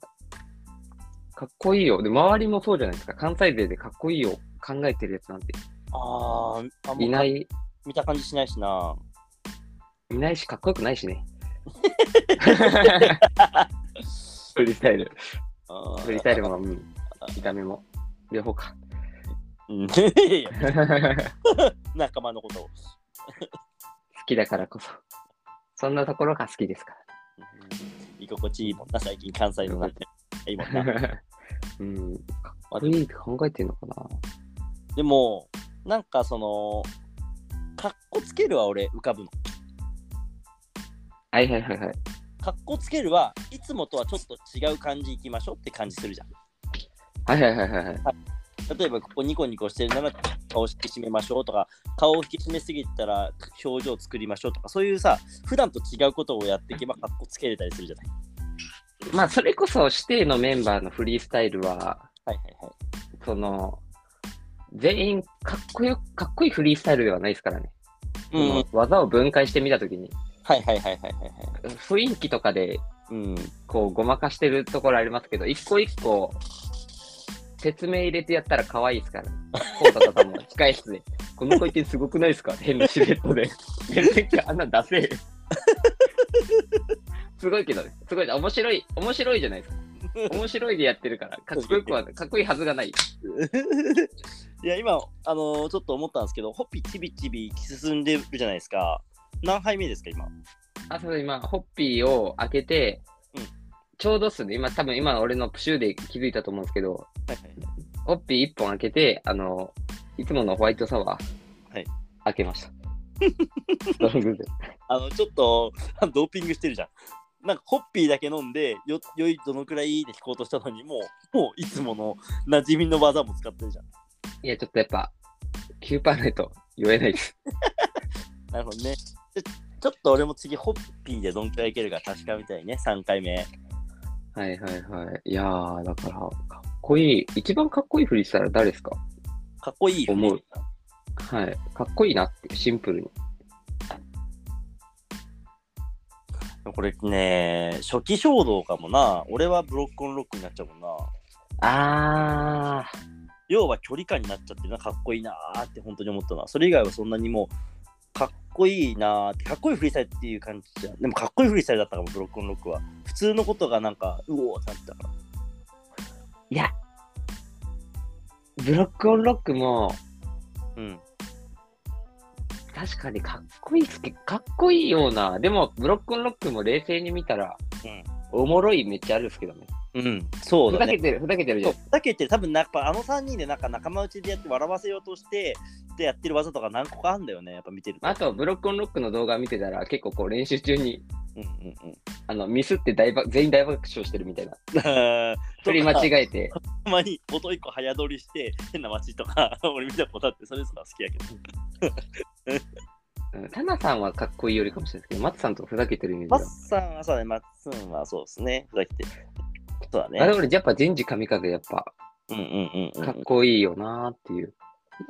Speaker 2: かっこいいよ。で、周りもそうじゃないですか。関西勢でかっこいいよ考えてるやつなんて
Speaker 1: あーあ
Speaker 2: いない、
Speaker 1: 見た感じしないしな。
Speaker 2: いないし、かっこよくないしね。フリースタイル。フリースタイルも、うん、見た目も、両方か。
Speaker 1: うん いやいや 仲間のことを。
Speaker 2: 好きだからこそ。そんなところが好きですから。
Speaker 1: 居心地いいもんな、最近関西のなって。いいもんな。
Speaker 2: うん。かっこいいって考えてんのかな
Speaker 1: でも、なんかその、かっこつけるは俺浮かぶの。
Speaker 2: はいはいはいはい。
Speaker 1: かっこつけるはいつもとはちょっと違う感じいきましょうって感じするじゃん。
Speaker 2: はいはいはいはいはい。
Speaker 1: 例えばここニコニコしてるなら顔引き締めましょうとか顔を引き締めすぎたら表情作りましょうとかそういうさ普段と違うことをやっていけばかっこつけれたりするじゃない？
Speaker 2: まあ、それこそ指定のメンバーのフリースタイルは、
Speaker 1: はいはいはい。
Speaker 2: その、全員かっこよ、かっこいいフリースタイルではないですからね。
Speaker 1: うん、
Speaker 2: 技を分解してみたときに、
Speaker 1: はいはいはいはいはいはい。
Speaker 2: 雰囲気とかで、
Speaker 1: うん、
Speaker 2: こう、ごまかしてるところありますけど、一個一個、説明入れてやったら可愛いですから。コートとかも 控え室で、この子ってすごくないですか？変なシルエットで。全然あんなん出せよ。すごいけどね、すごい、面白い、面白いじゃないですか。面白いでやってるから、かっこよくは、かっこいいはずがない。
Speaker 1: いや今あのーちょっと思ったんですけどホッピーちびちび進んでるじゃないですか何杯目ですか今？
Speaker 2: あ、そうだ、今、ホッピーを開けて、
Speaker 1: うん。
Speaker 2: ちょうどっすね、今、多分今、俺のプシューで気づいたと思うんですけど、
Speaker 1: はいはい。
Speaker 2: ホッピー1本開けて、あの、いつものホワイトサワー、
Speaker 1: はい。
Speaker 2: 開けました。
Speaker 1: あのちょっと ドーピングしてるじゃん。なんかホッピーだけ飲んでよ酔いどのくらいで聞こうとしたのにもうもういつもの馴染みの技も使ってるじゃん。
Speaker 2: いや、ちょっとやっぱ、9パーないと酔えないです。
Speaker 1: なるほどねちょっと俺も次ホッピーでどんくらいいけるか確かみたいね3回目
Speaker 2: はいはいはい。いやー、だから、かっこいい。一番かっこいいフリースタイルは誰ですか？
Speaker 1: かっこいい
Speaker 2: 思う。はい。かっこいいなって、シンプルに。
Speaker 1: これね初期衝動かもな俺はブロックオンロックになっちゃうもんな
Speaker 2: あ
Speaker 1: 要は距離感になっちゃってるなかっこいいなーって本当に思ったなそれ以外はそんなにもうかっこいいなーってかっこいいフリースタイルっていう感じじゃんでもかっこいいフリースタイルだったかもブロックオンロックは普通のことがなんかうおーってなってたから
Speaker 2: ー。いや、ブロックオンロックも、
Speaker 1: うん
Speaker 2: 確かにかっこいいっすけかっこいいような、でも、ブロックオンロックも冷静に見たら、おもろいめっちゃあるんですけどね。
Speaker 1: うんそうだね
Speaker 2: ふざけてる、ふざけてるじゃ。
Speaker 1: んふざけて多分やっぱあの3人でなんか仲間内でやって笑わせようとしてでやってる技とか何個かあるんだよねやっぱ見てると
Speaker 2: あと、ブロックオンロックの動画見てたら、結構こう練習中に、
Speaker 1: うんうんうん
Speaker 2: あの、ミスって大爆全員大爆笑してるみたいな。振り間違えて。
Speaker 1: たまに音一個早撮りして変な街とか 俺見たことあってそれすら好きやけど
Speaker 2: うんタナさんはかっこいいよりかもしれないですけど、マツさんとふざけてるイメージが
Speaker 1: マッ。サンはそうだね、マッツンはそうですね。ふざけて。そうだね。
Speaker 2: あれ俺、やっぱ人事神風やっぱ
Speaker 1: うんうんうん
Speaker 2: かっこいいよなーっていう。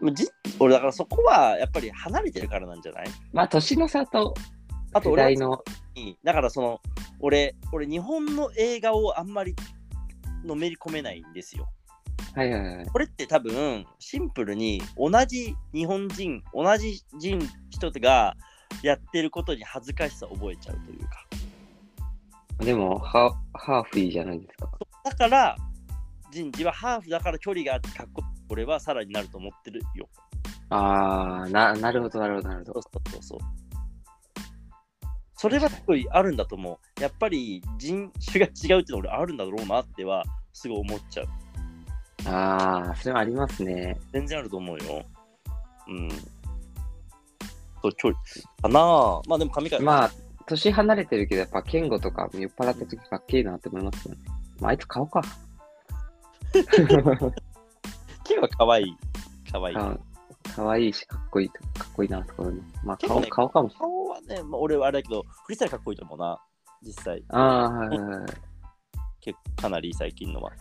Speaker 1: うん。じ俺だからそこはやっぱり離れてるからなんじゃない？
Speaker 2: まあ、年の差と世
Speaker 1: あと
Speaker 2: 代の、
Speaker 1: だからその、俺、俺日本の映画をあんまりのめり込めないんですよ。
Speaker 2: はいはいはい。
Speaker 1: これって多分シンプルに同じ日本人、同じ人人がやってることに恥ずかしさを覚えちゃうというか。
Speaker 2: でも、ハハーフいいじゃないですか。
Speaker 1: だから、人事はハーフだから距離があってかっこいい。俺はさらになると思ってるよ。
Speaker 2: あー、な、なるほど、なるほど、なるほ
Speaker 1: そう
Speaker 2: ど。
Speaker 1: そうそうそう。それはすごいあるんだと思う。やっぱり人種が違うっていうのは俺あるんだろうなってはすごい思っちゃう。
Speaker 2: あー、それはありますね。
Speaker 1: 全然あると思うよ。うん。そう、距離かなあまあでも神回。
Speaker 2: まあ、年離れてるけど、やっぱ、健吾とか酔っ払った時かっけえなって思いますよね。まあ、あいつ顔か。
Speaker 1: 毛は可愛い。可愛い。
Speaker 2: かかわいいし、かっこいいと、かっこいいなとか思いまあ、顔、
Speaker 1: ね
Speaker 2: 顔かもしれない。
Speaker 1: 顔はね、まあ、俺はあれだけど、フリースタイルかっこいいと思うな。実際。
Speaker 2: あー、はいはいはい。
Speaker 1: 結構かなり最近のは。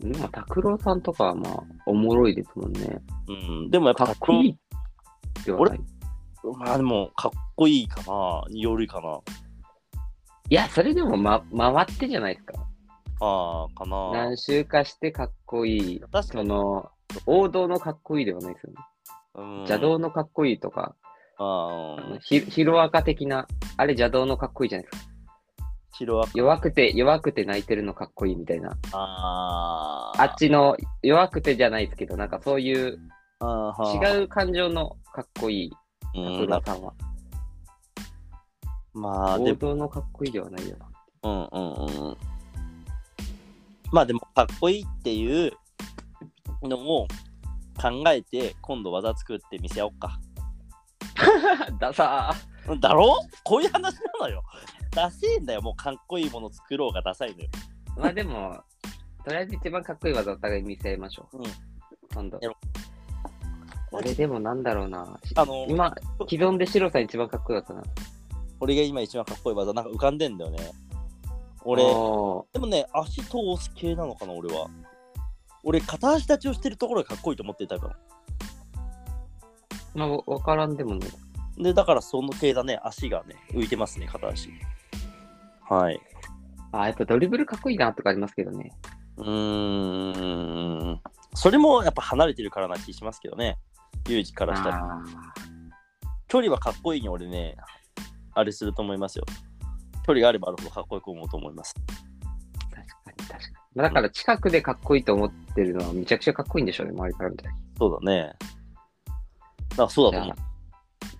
Speaker 2: でも、拓郎さんとかはまあ、おもろいですもんね。
Speaker 1: うん。でもやっぱ
Speaker 2: かっこいいではない。
Speaker 1: まあでも、かっこいいかな。によるかな。
Speaker 2: いや、それでも、ま、回ってじゃないですか。
Speaker 1: ああ、かな。
Speaker 2: 何周かしてかっこいい。
Speaker 1: 確かに。
Speaker 2: その、王道のかっこいいではないですよね。
Speaker 1: うん
Speaker 2: 邪道のかっこいいとか、
Speaker 1: あ
Speaker 2: あのヒヒロアカ的な、あれ邪道のかっこいいじゃないですか。
Speaker 1: ヒロア
Speaker 2: 弱くて、弱くて泣いてるのかっこいいみたいな。
Speaker 1: あ
Speaker 2: あっちの弱くてじゃないですけど、なんかそういう
Speaker 1: う
Speaker 2: 違う感情のかっこいい、
Speaker 1: うん
Speaker 2: 拓郎さんは。
Speaker 1: まあ、で
Speaker 2: 王道のかっこいいではないよな。
Speaker 1: うんうんうん。まあでも、かっこいいっていうのを考えて、今度技作ってみせようか。
Speaker 2: ダサ
Speaker 1: だろ？こういう話なのよ。ダセえんだよ、もうかっこいいもの作ろうがダサいのよ。
Speaker 2: ー。まあでも、とりあえず一番かっこいい技お互い見せましょう。
Speaker 1: うん
Speaker 2: 今度。俺でもなんだろうな。し
Speaker 1: あの、
Speaker 2: 今、既存でシロさん一番かっこよかったな。
Speaker 1: 俺が今一番かっこいい技、なんか浮かんでんだよね。俺、
Speaker 2: お
Speaker 1: でもね、足通す系なのかな、俺は。俺、片足立ちをしてるところがかっこいいと思ってたから。
Speaker 2: ーまあ、わわからんでもね。
Speaker 1: で、だからその系だね、足がね、浮いてますね、片足。はい。
Speaker 2: あ、やっぱドリブルかっこいいなとかありますけどね。
Speaker 1: うーん。それもやっぱ離れてるからな気しますけどね。ユージからしたら。
Speaker 2: あ
Speaker 1: 距離はかっこいいに俺ね、あれすると思いますよ。距離があればあるほどかっこよく思うと思います。
Speaker 2: ー確かに確かに。まあ、だから近くでかっこいいと思ってるのはめちゃくちゃかっこいいんでしょうね、周りから見たら。
Speaker 1: そうだね。だからそうだと思う。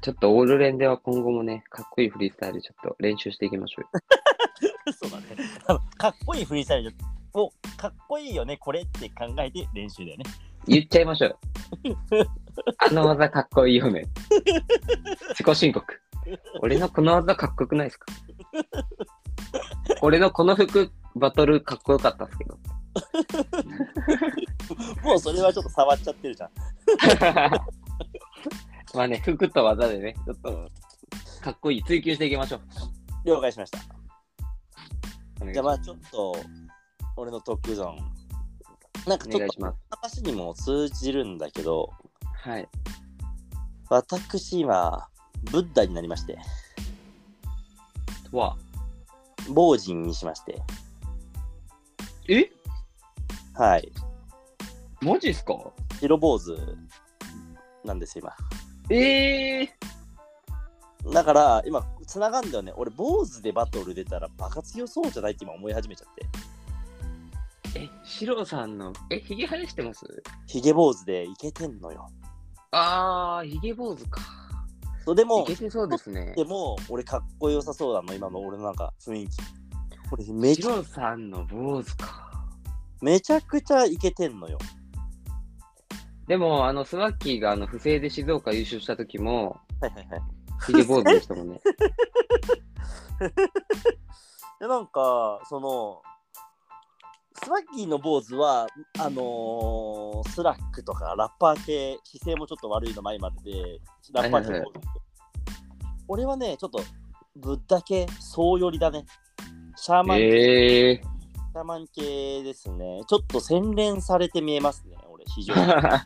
Speaker 2: ちょっとオールレンでは今後もね、かっこいいフリースタイルちょっと練習していきましょうよ。
Speaker 1: そうだね。あのかっこいいフリースタイルをかっこいいよね、これって考えて練習だよね。
Speaker 2: 言っちゃいましょうよ。あの技かっこいいよね。自己申告。俺のこの技かっこよくないですか？俺のこの服バトルかっこよかったっすけど。
Speaker 1: もうそれはちょっと触っちゃってるじゃん。
Speaker 2: まあね、服と技でね、ちょっとかっこいい追求していきましょう。
Speaker 1: 了解しました。じゃあまあちょっと、俺の特ゾーン。なんかちょっと。話にも通じるんだけど、
Speaker 2: はい。
Speaker 1: 私今、ブッダになりまして、
Speaker 2: わ。
Speaker 1: 坊人にしまして、
Speaker 2: え？
Speaker 1: はい。
Speaker 2: マジっすか？
Speaker 1: 白坊主なんですよ、
Speaker 2: ええ
Speaker 1: 今。だから、今、つながんだよね。俺、坊主でバトル出たらバカ強そうじゃないって今思い始めちゃって。
Speaker 2: え、シロさんの、え、ヒゲ生やしてます？
Speaker 1: ヒゲ坊主でいけてんのよ。
Speaker 2: あー、ヒゲ坊主か。
Speaker 1: そうでも
Speaker 2: いけ、てそうですね。
Speaker 1: でも、俺かっこよさそうなの、今の俺のなんか雰囲気。俺めちゃ、
Speaker 2: シロさんの坊主か。
Speaker 1: めちゃくちゃいけてんのよ。
Speaker 2: でも、あの、スワッキーがあの不正で静岡優勝した時も、
Speaker 1: はいはいはい。
Speaker 2: ヒゲ坊主でしたもんね。
Speaker 1: で、なんか、その、スワッキーの坊主は、あのースラックとかラッパー系、姿勢もちょっと悪いの前までで、ラッパー系の坊主俺はね、ちょっと、ブッダ系、総寄りだね。シャーマン系、
Speaker 2: ええ
Speaker 1: シャーマン系ですね。ちょっと洗練されて見えますね、俺、非常に。
Speaker 2: ー。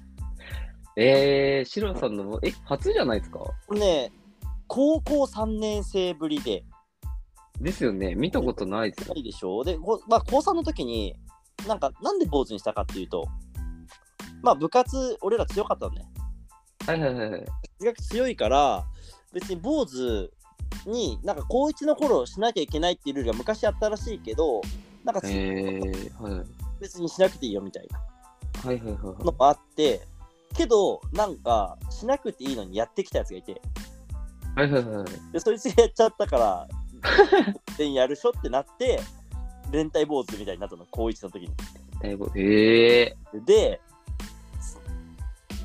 Speaker 2: えー、シロさんの、え、初じゃないですか？
Speaker 1: ね、高校3年生ぶりで、
Speaker 2: ですよね。見たことないですよ
Speaker 1: な。いでしょ？で、こまあ、高3の時に、なんか、なんで坊主にしたかっていうと、まあ、部活、俺ら強かったのね。
Speaker 2: はいはいはい
Speaker 1: 強いから、別に坊主に、なんか、高1の頃しなきゃいけないっていうルールが昔あったらしいけど、なんか、
Speaker 2: えー、はい
Speaker 1: 別にしなくていいよみたいな
Speaker 2: はいはいはいはい。
Speaker 1: のがあって、けど、なんか、しなくていいのにやってきたやつがいて、
Speaker 2: はいはいはい。
Speaker 1: で、そいつがやっちゃったから、全員やるしょってなって、連帯坊主みたいになったの、高1の時に。
Speaker 2: だいぶ、えー。
Speaker 1: で、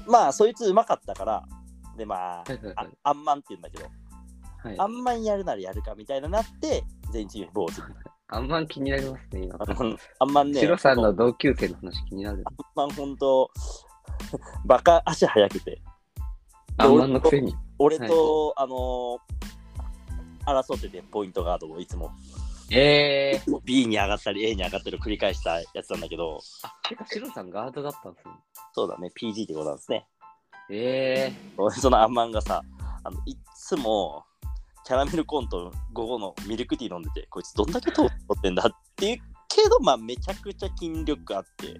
Speaker 1: まあ、そいつうまかったから、で、まあ、
Speaker 2: はいはいはい。
Speaker 1: ああんまんって言うんだけど、
Speaker 2: はい
Speaker 1: あんまんやるならやるかみたいななって、全員チーム坊主。
Speaker 2: あんまん気になりますね、今。
Speaker 1: あのあんまんね、
Speaker 2: シロさんの同級生の話気になる。
Speaker 1: あんまんほんと、バカ足速くて、
Speaker 2: あんまんのくせに。
Speaker 1: 俺と、あのー争ってて、ポイントガードをいつも
Speaker 2: えー。
Speaker 1: B に上がったり A に上がったりを繰り返したやつなんだけど、
Speaker 2: あ、てか、シロさんガードだったんですね。
Speaker 1: そうだね、PG ってことなんですね。
Speaker 2: え
Speaker 1: そのアンマンがさ、あのいっつもキャラメルコーンと午後のミルクティー飲んでて、こいつどんだけ糖取ってんだっていうけど、まあめちゃくちゃ筋力あって、
Speaker 2: ー、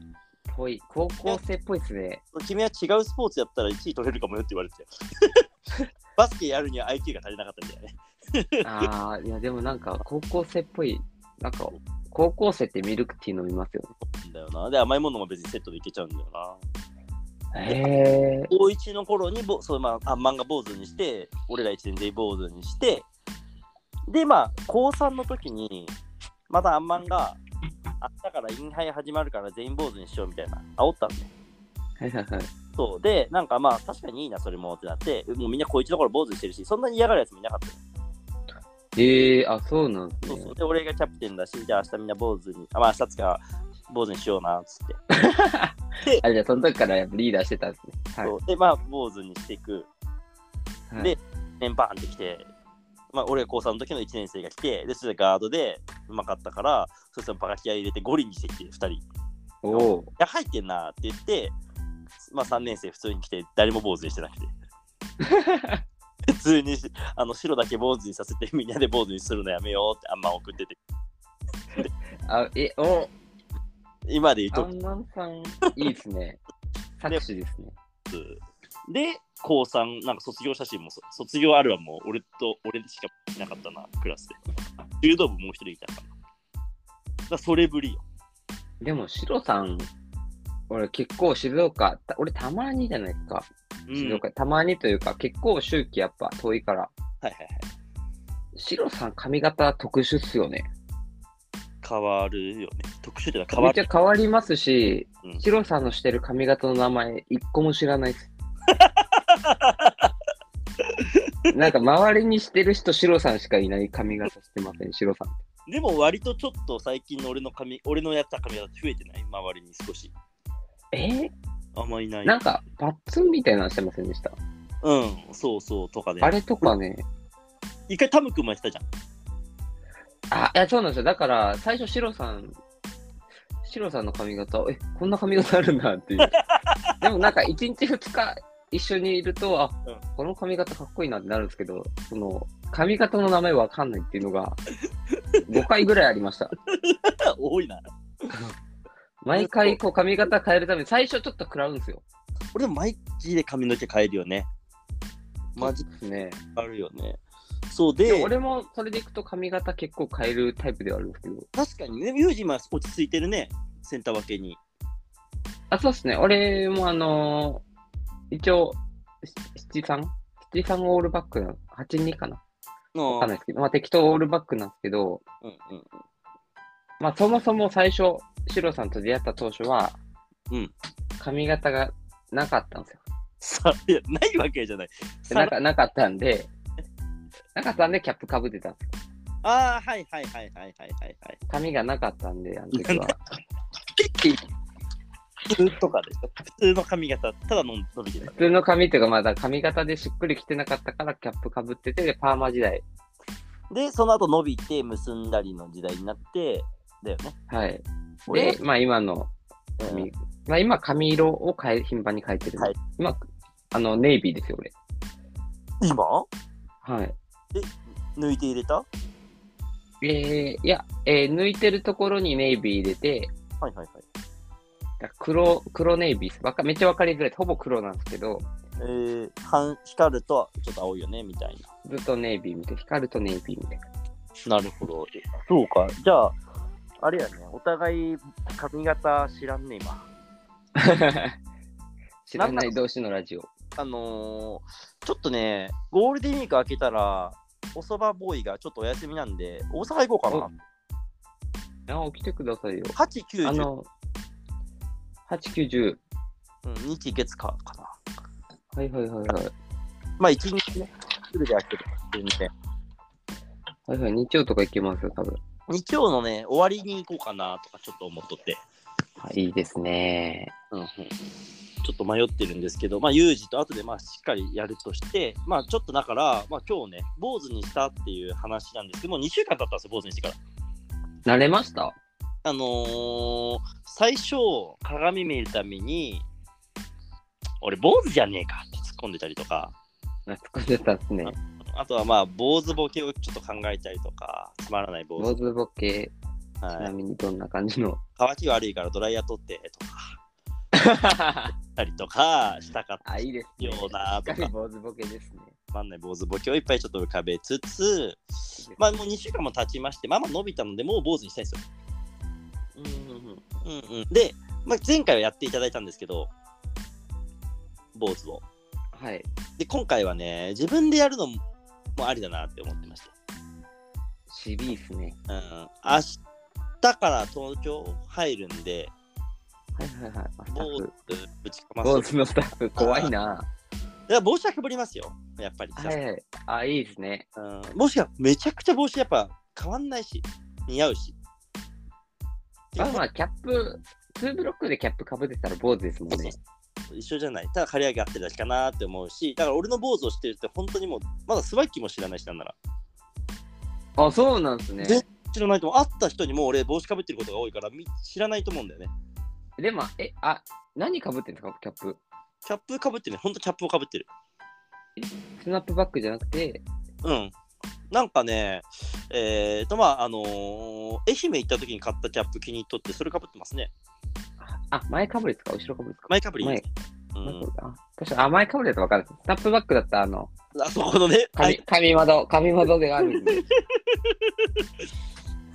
Speaker 2: ぽい。高校生っぽいっすね。
Speaker 1: 君は違うスポーツやったら1位取れるかもよって言われて バスケやるには IQ が足りなかったんだよね。
Speaker 2: あー、いや、でもなんか、高校生っぽい。なんか、高校生ってミルクティー飲みますよ
Speaker 1: だよな。で、甘いものも別にセットでいけちゃうんだよな。
Speaker 2: ね。へ
Speaker 1: 高1の頃にぼそう、まあ、アンマンが坊主にして、俺ら1年で坊主にして、で、まあ、高3の時に、またアンマンが、明日からインハイ始まるから全員坊主にしようみたいな、煽ったんで。
Speaker 2: はいはいはい。
Speaker 1: そう。で、なんかまあ、確かにいいな、それもってなって、もうみんなこいつの頃坊主にしてるし、そんなに嫌がるやつもいなかったよ。
Speaker 2: ええー、あ、そうなんですね
Speaker 1: そうそう。。で、俺がキャプテンだし、じゃあ明日みんな坊主に、あ、まあ明日つか坊主にしような、つって。
Speaker 2: あ、じゃあその時からやっぱリーダーしてたんですね。はい
Speaker 1: そうで、まあ、坊主にしていく。
Speaker 2: はい。
Speaker 1: で年パンってきて、まあ、俺が高3の時の1年生が来て、で、それでガードでうまかったから、そしたらバカ気合い入れて5輪にしてきて、2人。い
Speaker 2: おお。
Speaker 1: や、入ってんなって言って、まあ3年生普通に来て、誰も坊主にしてなくて。普通にしあの白だけ坊主にさせて、みんなで坊主にするのやめようってあんま送ってて、
Speaker 2: あ、え、お、
Speaker 1: 今で言うと
Speaker 2: アンマンさん、いいですね。作詞ですね。
Speaker 1: で、高3、なんか卒業写真もそ、卒業アルバムも俺と俺しかいなかったな、クラスで。柔道部もう一人いたから。それぶりよ。
Speaker 2: でも、シロさん、俺結構静岡、た俺たまにじゃないですか。
Speaker 1: うん、
Speaker 2: 静岡、たまにというか、結構周期やっぱ遠いから。
Speaker 1: はいはいはい。
Speaker 2: シロさん髪型特殊っすよね。
Speaker 1: 変わるよね。特殊ってのは変わる。
Speaker 2: めっちゃ変わりますし、
Speaker 1: うん
Speaker 2: シロさんのしてる髪型の名前、一個も知らないです。なんか周りにしてる人、シロさんしかいない髪型してません、シロさん。
Speaker 1: でも割とちょっと最近の俺の髪、俺のやった髪型増えてない？周りに少し。
Speaker 2: え？ー
Speaker 1: あんまいない。
Speaker 2: なんか、パッツンみたいなのしてませんでした？
Speaker 1: うん、そうそうとかで。
Speaker 2: あれとかね、
Speaker 1: 一回タム君もやってたじゃん。
Speaker 2: あ、いや、そうなんですよ。だから、最初、シロさん、シロさんの髪型、え、こんな髪型あるんだっていう。でもなんか、1日2日一緒にいると、あ、
Speaker 1: うん
Speaker 2: この髪型かっこいいなってなるんですけど、その、髪型の名前わかんないっていうのが、5回ぐらいありました。
Speaker 1: 多いな。
Speaker 2: 毎回、こう、髪型変えるために、最初ちょっと食らうんですよ。
Speaker 1: 俺も毎日で髪の毛変えるよね。マジ
Speaker 2: ですね。
Speaker 1: あるよね。そう
Speaker 2: で
Speaker 1: で、
Speaker 2: 俺もそれでいくと髪型結構変えるタイプではあるんですけど、
Speaker 1: 確かにね、ユージ今落ち着いてるね。センター分けに。
Speaker 2: あ、そうですね。俺もあのー一応、七三？七三オールバックな、八二かな？
Speaker 1: うん
Speaker 2: わかんないですけど、まあ適当オールバックなんですけど、
Speaker 1: うんうん。
Speaker 2: まあそもそも最初、シロさんと出会った当初は、
Speaker 1: うん
Speaker 2: 髪型がなかったんですよ。
Speaker 1: さいや、ないわけじゃない。
Speaker 2: なかなかったんで、なかったんでキャップかぶってたんですよ。
Speaker 1: ああ、はいはいはいはいはいはいはい。
Speaker 2: 髪がなかったんで、あの時は。
Speaker 1: 普通とかでしょ？普通の髪型、ただの伸びてる
Speaker 2: 普。通の髪っていうか、まだ髪型でしっくりきてなかったからキャップかぶってて、で、パーマ時代。
Speaker 1: で、その後伸びて結んだりの時代になって、だよね。
Speaker 2: はい。
Speaker 1: 俺
Speaker 2: で、まあ今の髪、
Speaker 1: うん
Speaker 2: まあ今髪色を変え、頻繁に変えてる、
Speaker 1: はい
Speaker 2: 今、あの、ネイビーですよ、俺。
Speaker 1: 今？
Speaker 2: はい。
Speaker 1: 抜いて入れた？は
Speaker 2: えー、いや、えー抜いてるところにネイビー入れて、
Speaker 1: いはいはい。
Speaker 2: だから黒、黒ネイビーです。わかめっちゃわかりづらい。ほぼ黒なんですけど、
Speaker 1: えー、半光るとちょっと青いよね、みたい
Speaker 2: ずっとネイビー見て、光るとネイビーみたいな。
Speaker 1: な。なるほど。そうか。じゃあ、あれやね、お互い髪型知らんね、今。
Speaker 2: 知らない同士のラジオ。
Speaker 1: あのー、ちょっとね、ゴールデンウィーク明けたら、おそばボーイがちょっとお休みなんで、大阪行こうかな。
Speaker 2: あ、来てくださいよ。
Speaker 1: 8、9、10、
Speaker 2: あの、8、9、10。
Speaker 1: うん、日月かかな。
Speaker 2: はいはいはいはい。
Speaker 1: まあ、1日ね、すぐで開ける全然。
Speaker 2: はいはい、日曜とか行けますよ、多分。
Speaker 1: 日曜のね、終わりに行こうかなとかちょっと思っとって、
Speaker 2: あいいですね。
Speaker 1: うんうん、ちょっと迷ってるんですけど、まあ、ユージと後でまあしっかりやるとして、まあ、ちょっとだから、まあ、今日ね、坊主にしたっていう話なんですけど、もう2週間経ったんですよ、坊主にしてから。
Speaker 2: 慣れました？
Speaker 1: あのー、最初、鏡見るために、俺、坊主じゃねえかって突っ込んでたりとか、
Speaker 2: あ、作ってたっすね。
Speaker 1: あとはまあ、坊主ボケをちょっと考えたりとか、つまらない坊主。
Speaker 2: 坊主ボケ、ち
Speaker 1: は、
Speaker 2: ないみにどんな感じの？
Speaker 1: 乾き悪いからドライヤー取ってとか、たりとかしたかった
Speaker 2: あ、いいですね。
Speaker 1: ようなとか
Speaker 2: 坊主ボケですね。
Speaker 1: つまんない坊主ボケをいっぱいちょっと浮かべつつ、まあもう2週間も経ちまして、まあまあ伸びたので、もう坊主にしたいんですよ。
Speaker 2: うんうんうん。
Speaker 1: うんうん、で、まあ、前回はやっていただいたんですけど、坊主を。
Speaker 2: はい。
Speaker 1: で、今回はね、自分でやるのもありだなって思ってまして。
Speaker 2: ちびいっすね。
Speaker 1: うん、明日から東京入るんで、
Speaker 2: はいはいはい。
Speaker 1: 坊主ぶちかま
Speaker 2: 坊
Speaker 1: す
Speaker 2: 主のスタッフ、怖いな。
Speaker 1: いや帽子はかぶりますよ、やっぱり。
Speaker 2: はいはい。あ、いいですね。
Speaker 1: うん、帽子がめちゃくちゃ帽子やっぱ変わんないし、似合うし。
Speaker 2: まあまあ、キャップ、2ブロックでキャップかぶってたら坊主ですもんね。
Speaker 1: 一緒じゃない。ただ刈り上げ合ってるだけかなって思うし、だから俺の坊主をしてるって本当にもう、まだスワッキーも知らないしなんなら。
Speaker 2: あ、そうなんですね。
Speaker 1: で知らないと思う。会った人にも俺帽子かぶってることが多いからみ知らないと思うんだよね。
Speaker 2: でも、え、あ、何かぶってんですか、キャップ？
Speaker 1: キャップかぶってるね。ほんとキャップをかぶってる。
Speaker 2: スナップバックじゃなくて、
Speaker 1: うん。なんかね、えーとまあ、あのー愛媛行った時に買ったキャップ気に入っとって、それかぶってますね。
Speaker 2: あ、前かぶりですか？後ろかぶりですか？
Speaker 1: 前かぶり。です。う
Speaker 2: 前かぶ
Speaker 1: ん
Speaker 2: りあ確かに、あ、前かぶりだと分かる。スナップバックだったら、あの、
Speaker 1: あそこのね、はい。
Speaker 2: 紙、紙窓、紙窓であるんで。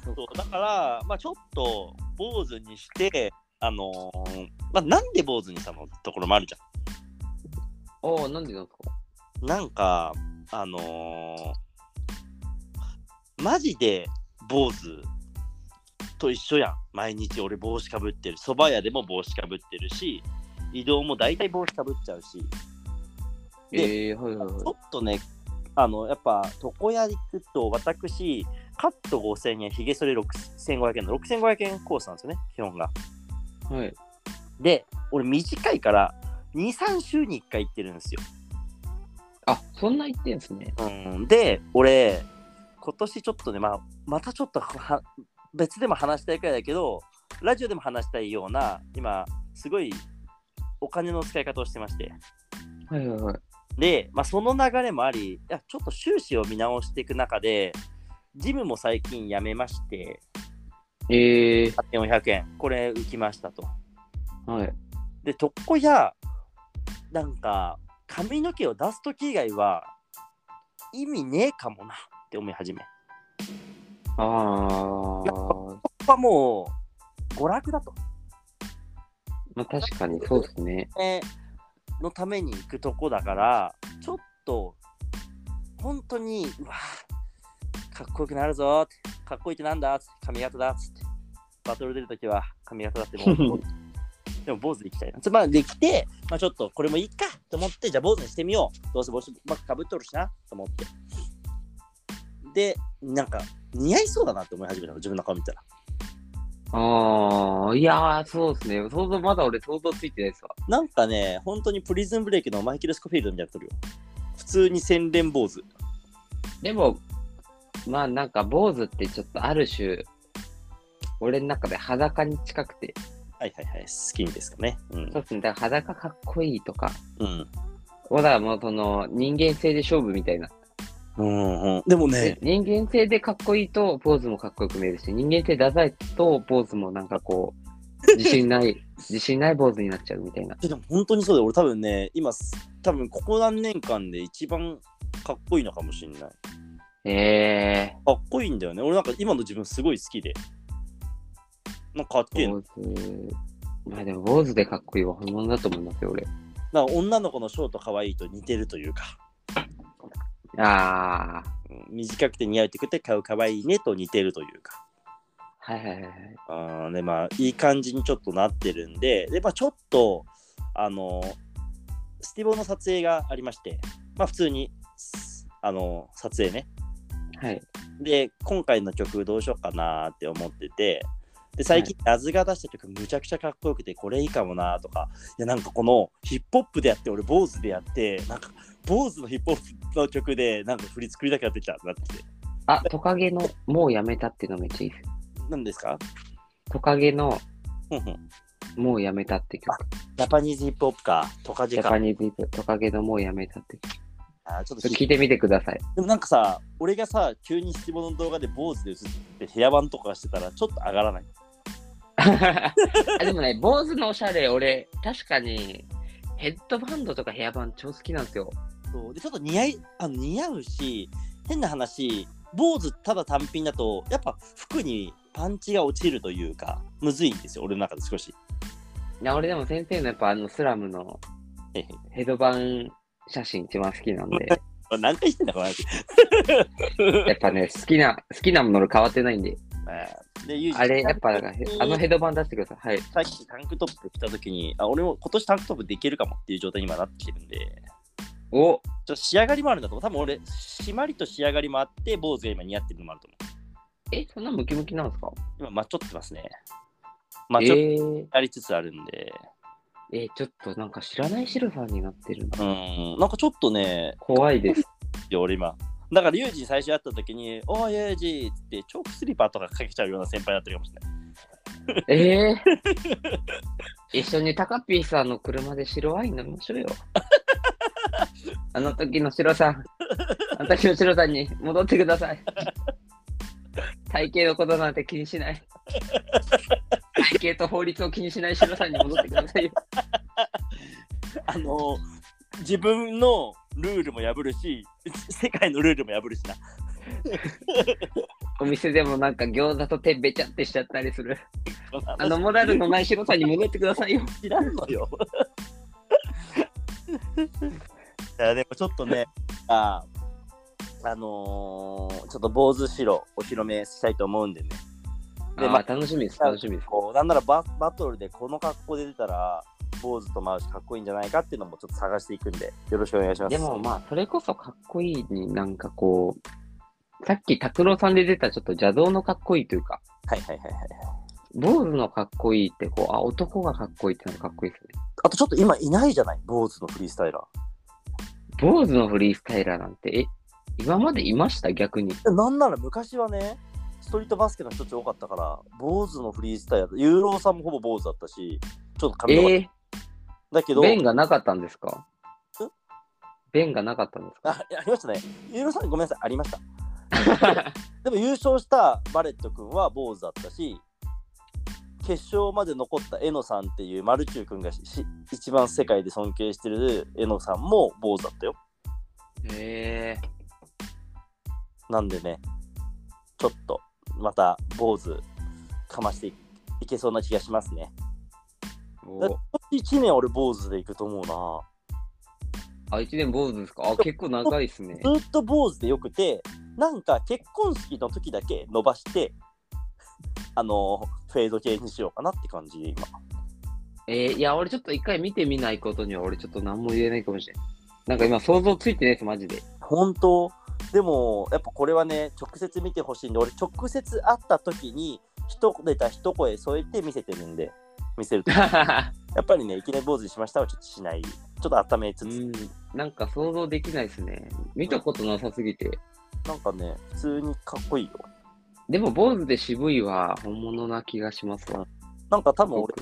Speaker 1: そうだから、まあ、ちょっと坊主にして、あのーまあ、なんで坊主にしたのところもあるじゃ
Speaker 2: おお、なんでなんですか？
Speaker 1: ん。なんか、あのーマジで坊主と一緒やん。毎日俺帽子かぶってる。蕎麦屋でも帽子かぶってるし、移動も大体帽子かぶっちゃうし。で
Speaker 2: えー、はいはいはい
Speaker 1: ちょ。っとね、あの、やっぱ、床屋に行くと、私、カット5000円、ひげ剃り6500円の6500円コースなんですよね、基本が。
Speaker 2: はい。
Speaker 1: で、俺短いから、2、3週に1回行ってるんですよ。
Speaker 2: あ、そんな言ってんすね。
Speaker 1: うん、で、俺、今年ちょっとね、まあ、またちょっとは別でも話したいくらいだけど、ラジオでも話したいような、今、すごいお金の使い方をしてまして。
Speaker 2: はいはいはい。
Speaker 1: で、まあ、その流れもあり、いやちょっと収支を見直していく中で、ジムも最近辞めまして、
Speaker 2: えー、
Speaker 1: 8400円、これ浮きましたと。
Speaker 2: はい。
Speaker 1: で、床屋、なんか、髪の毛を出すとき以外は、意味ねえかもなって思い始め。
Speaker 2: あー、
Speaker 1: ここはもう、娯楽だと。
Speaker 2: まあ確かにそうですね。
Speaker 1: えのために行くとこだから、ちょっと、本当に、うわかっこよくなるぞって、かっこいいってなんだ髪型だっつって、バトル出るときは髪型だってもう、でも坊主で行きたいな。つまりできて、まあ、ちょっとこれもいいかと思って、じゃあ坊主にしてみよう。どうせ帽子ばっかぶっとるしなと思って。で、なんか似合いそうだなって思い始めたの、自分の顔見たら。
Speaker 2: あー、いやー、そうですね。想像、まだ俺想像ついてないですわ。
Speaker 1: なんかね、本当にプリズンブレイクのマイケル・スコフィールドみたいになってるよ。普通に洗練坊主。
Speaker 2: でも、まあなんか坊主ってちょっとある種、俺の中で裸に近くて、
Speaker 1: はいはいはい、好きですかね。うん
Speaker 2: そう。ですね。だから裸かっこいいとか、
Speaker 1: うん。
Speaker 2: 小田はもうその人間性で勝負みたいな。
Speaker 1: うんうん、でもね
Speaker 2: で、人間性でかっこいいとポーズもかっこよく見えるし、人間性ダサいとポーズもなんかこう、自信ない、自信ないポーズになっちゃうみたいな。
Speaker 1: でも本当にそうだよ。俺多分ね、今、多分ここ何年間で一番かっこいいのかもしれない。
Speaker 2: え
Speaker 1: かっこいいんだよね。俺なんか今の自分すごい好きで。なんかかっけえ
Speaker 2: ー、
Speaker 1: の。
Speaker 2: ポーズ。まあでも坊主でかっこいいは本物だと思いますよ、俺。
Speaker 1: なんか女の子のショート可愛いと似てるというか、
Speaker 2: あ
Speaker 1: うん短くて似合うってくて顔可愛いねと似てるというか。
Speaker 2: ー、はいはいはいはい。
Speaker 1: あーでまあいい感じにちょっとなってるんでで、まあ、ちょっとあのスティボの撮影がありましてまあ普通にすあの撮影ね
Speaker 2: はい。
Speaker 1: で今回の曲どうしようかなって思っててで最近ラズが出した曲むちゃくちゃかっこよくてこれいいかもなとかいやなんかこのヒップホップでやって俺坊主でやってなんか坊主のヒップホップの曲でなんか振り作りたくなってきたなって
Speaker 2: あ、トカゲのもうやめたっていうのめっちゃいいです。
Speaker 1: 何ですか？
Speaker 2: トカゲの
Speaker 1: ふんふん
Speaker 2: もうやめたって曲。
Speaker 1: ジャパニーズヒップホップかトカジ
Speaker 2: ジャパニーズヒップトカゲのもうやめたって曲。
Speaker 1: あーちょっと
Speaker 2: 聞いてみてください。
Speaker 1: でもなんかさ、俺がさ、急に質問の動画で坊主で映ってヘアバンとかしてたらちょっと上がらない？
Speaker 2: あでもね、坊主のおしゃれ、俺、確かにヘッドバンドとかヘアバン超好きなんですよ。
Speaker 1: そうでちょっと似合いあの似合うし、変な話、坊主ただ単品だと、やっぱ服にパンチが落ちるというか、むずいんですよ、俺の中で少し。
Speaker 2: いや俺でも先生のやっぱあのスラムのヘドバン写真一番好きなんで、
Speaker 1: 何回してんだ、この話。
Speaker 2: やっぱね、好きな、好きなもの変わってないんで、
Speaker 1: で、
Speaker 2: あれ、やっぱなんかへあのヘドバン出してください。はい。
Speaker 1: さっきタンクトップ着たときに、あ、俺も今年タンクトップできるかもっていう状態に今なってきてるんで、
Speaker 2: お
Speaker 1: ちょっと仕上がりもあるんだと思う。多分俺、締まりと仕上がりもあって、坊主が今似合ってるのもあると思う。
Speaker 2: え、そんなムキムキなんですか？
Speaker 1: 今、まちょってますね。まちょっ
Speaker 2: えー、
Speaker 1: とやりつつあるんで、
Speaker 2: えーちょっとなんか知らない白さんになってるな。
Speaker 1: うん、なんかちょっとね、
Speaker 2: 怖いです。
Speaker 1: いや俺今。だから、ユージに最初会った時に、おー、ユージって、チョークスリーパーとかかけちゃうような先輩だったかもしれない。
Speaker 2: えー、一緒にタカピーさんの車で白ワイン飲みましょうよ。あの時の白さん、あの時の白さんに戻ってください。体型のことなんて気にしない。体型と法律を気にしない白さんに戻ってくださいよ。
Speaker 1: あのー自分のルールも破るし、世界のルールも破るしな。
Speaker 2: お店でもなんか餃子とてべちゃってしちゃったりする。あのモラルのない白さんに戻ってくださいよ。
Speaker 1: 知らんのよ。いやでもちょっとね、ああのーちょっと坊主白お披露目したいと思うんでね。で
Speaker 2: あ
Speaker 1: ま
Speaker 2: ー楽しみです、楽しみです。
Speaker 1: こうなんならババトルでこの格好で出たら、坊主とマウシかっこいいんじゃないかっていうのもちょっと探していくんで、よろしくお願いします。
Speaker 2: でもまあ、それこそかっこいいになんかこう、さっき拓郎さんで出たちょっと邪道のかっこいいというか、
Speaker 1: はいはいはいはい。
Speaker 2: 坊主のかっこいいってこう、あ、男がかっこいいってのがかっこいいですね。
Speaker 1: あとちょっと今いないじゃない、坊主のフリースタイラ
Speaker 2: 坊主のフリースタイラーなんて、え、今までいました？逆に。
Speaker 1: ー。なんなら昔はね、ストリートバスケの人たち多かったから、坊主のフリースタイラー、ユーローさんもほぼ坊主だったし、ちょっと髪の毛、
Speaker 2: えー、
Speaker 1: だけど、
Speaker 2: 弁がなかったんですか？
Speaker 1: ん
Speaker 2: 弁がなかったんですか？
Speaker 1: あありましたね。ユーロさんごめんなさい、ありました。でも優勝したバレット君は坊主だったし、決勝まで残ったエノさんっていうマルチュー君が一番世界で尊敬してるエノさんも坊主だったよ。
Speaker 2: へえ
Speaker 1: なんでね、ちょっとまた坊主かましていいけそうな気がしますね。
Speaker 2: ー。
Speaker 1: だ
Speaker 2: お
Speaker 1: 1年俺坊主でいくと思うな。
Speaker 2: あ、一年坊主ですか？あ、結構長いですね。
Speaker 1: ずっと坊主でよくて、なんか結婚式の時だけ伸ばして、あのフェード系にしようかなって感じで今。
Speaker 2: えー、いや、俺ちょっと一回見てみないことには俺ちょっと何も言えないかもしれない。なんか今想像ついてないです、マジで。
Speaker 1: 本当？でもやっぱこれはね直接見てほしいんで俺直接会った時に一ネタ一声添えて見せてるんで見せると やっぱりねいきなり坊主にしましたはちょっとしないちょっと温めつつ、
Speaker 2: うん、なんか想像できないですね。見たことなさすぎて。
Speaker 1: なんかね普通にかっこいいよ
Speaker 2: でも坊主で渋いは本物な気がしますわ。
Speaker 1: なんか多分俺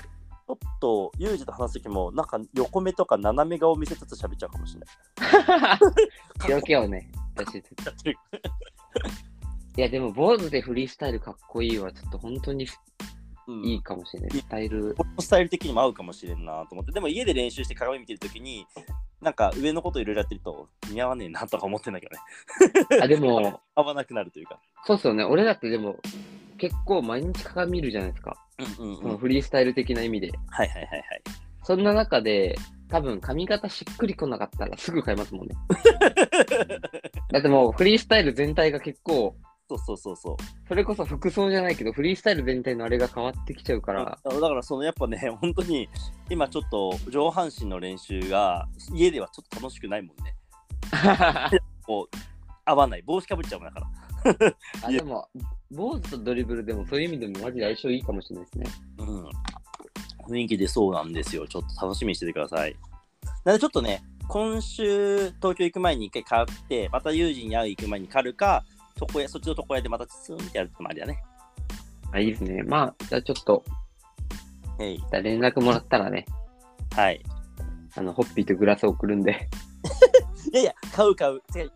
Speaker 2: 僕
Speaker 1: ちょっとユージと話す時もなんか横目とか斜め顔見せつつ喋っちゃうかもしれない
Speaker 2: 色気をね、出しつつ。いや、でも坊主でフリースタイルかっこいいはちょっと本当に
Speaker 1: うん
Speaker 2: いいかもしれない。スタイル。
Speaker 1: 俺のスタイル的にも合うかもしれんなと思ってでも家で練習して鏡見てる時になんか上のこといろいろやってると似合わねえなとか思ってんだけどね
Speaker 2: あ、でも、
Speaker 1: 合わなくなるというか
Speaker 2: そうっすよね。俺だってでも、結構毎日鏡見るじゃないですか。
Speaker 1: うんうん
Speaker 2: そのフリースタイル的な意味で。
Speaker 1: はいはいはいはい
Speaker 2: そんな中で、多分髪型しっくりこなかったらすぐ変えますもんね。だってもうフリースタイル全体が結構、
Speaker 1: そうそうそうそう。
Speaker 2: それこそ服装じゃないけど、フリースタイル全体のあれが変わってきちゃうから、
Speaker 1: だからそのやっぱね 本当に今ちょっと上半身の練習が家ではちょっと楽しくないもんね。こう合わない。帽子かぶっちゃうもんだから。
Speaker 2: あ でも、坊主とドリブルでもそういう意味でもマジで相性いいかもしれないですね。
Speaker 1: うん。雰囲気でそうなんですよ。ちょっと楽しみにしててください。なのでちょっとね今週東京行く前に一回買ってまた友人に会う行く前に狩るか床屋そっちの床屋でまたツーンってやるってもありだね
Speaker 2: あ、いいですね。まあ、じゃあちょっと、
Speaker 1: はい
Speaker 2: じゃあ連絡もらったらね、
Speaker 1: はい
Speaker 2: あの、ホッピーとグラス送るんで。
Speaker 1: いやいや、買う買う。てか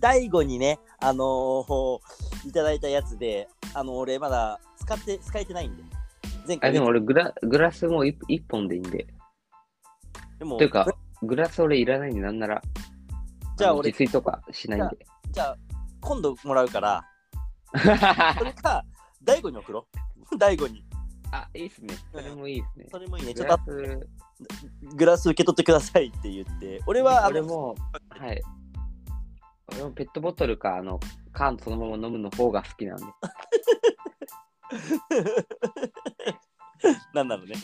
Speaker 1: 大悟にね、あのーいただいたやつで、あの俺まだ使って、使えてないんで。前
Speaker 2: あ、
Speaker 1: 回
Speaker 2: でも俺グラ、グラスも一一本でいいんで。
Speaker 1: でも
Speaker 2: というか、グラス俺いらないんで、なんなら、の
Speaker 1: じゃあ俺
Speaker 2: 自炊とかしないんで。
Speaker 1: じゃあ、今度もらうから、それか、大悟に送ろう。大悟に。
Speaker 2: あ、いいっすね。それもいいですね。
Speaker 1: それもいいね。ちょっと
Speaker 2: ス、
Speaker 1: グラス受け取ってくださいって言って、俺は、
Speaker 2: 俺も、はい。俺もペットボトルか、あの、缶そのまま飲むの方が好きなんで。
Speaker 1: なんだろうね。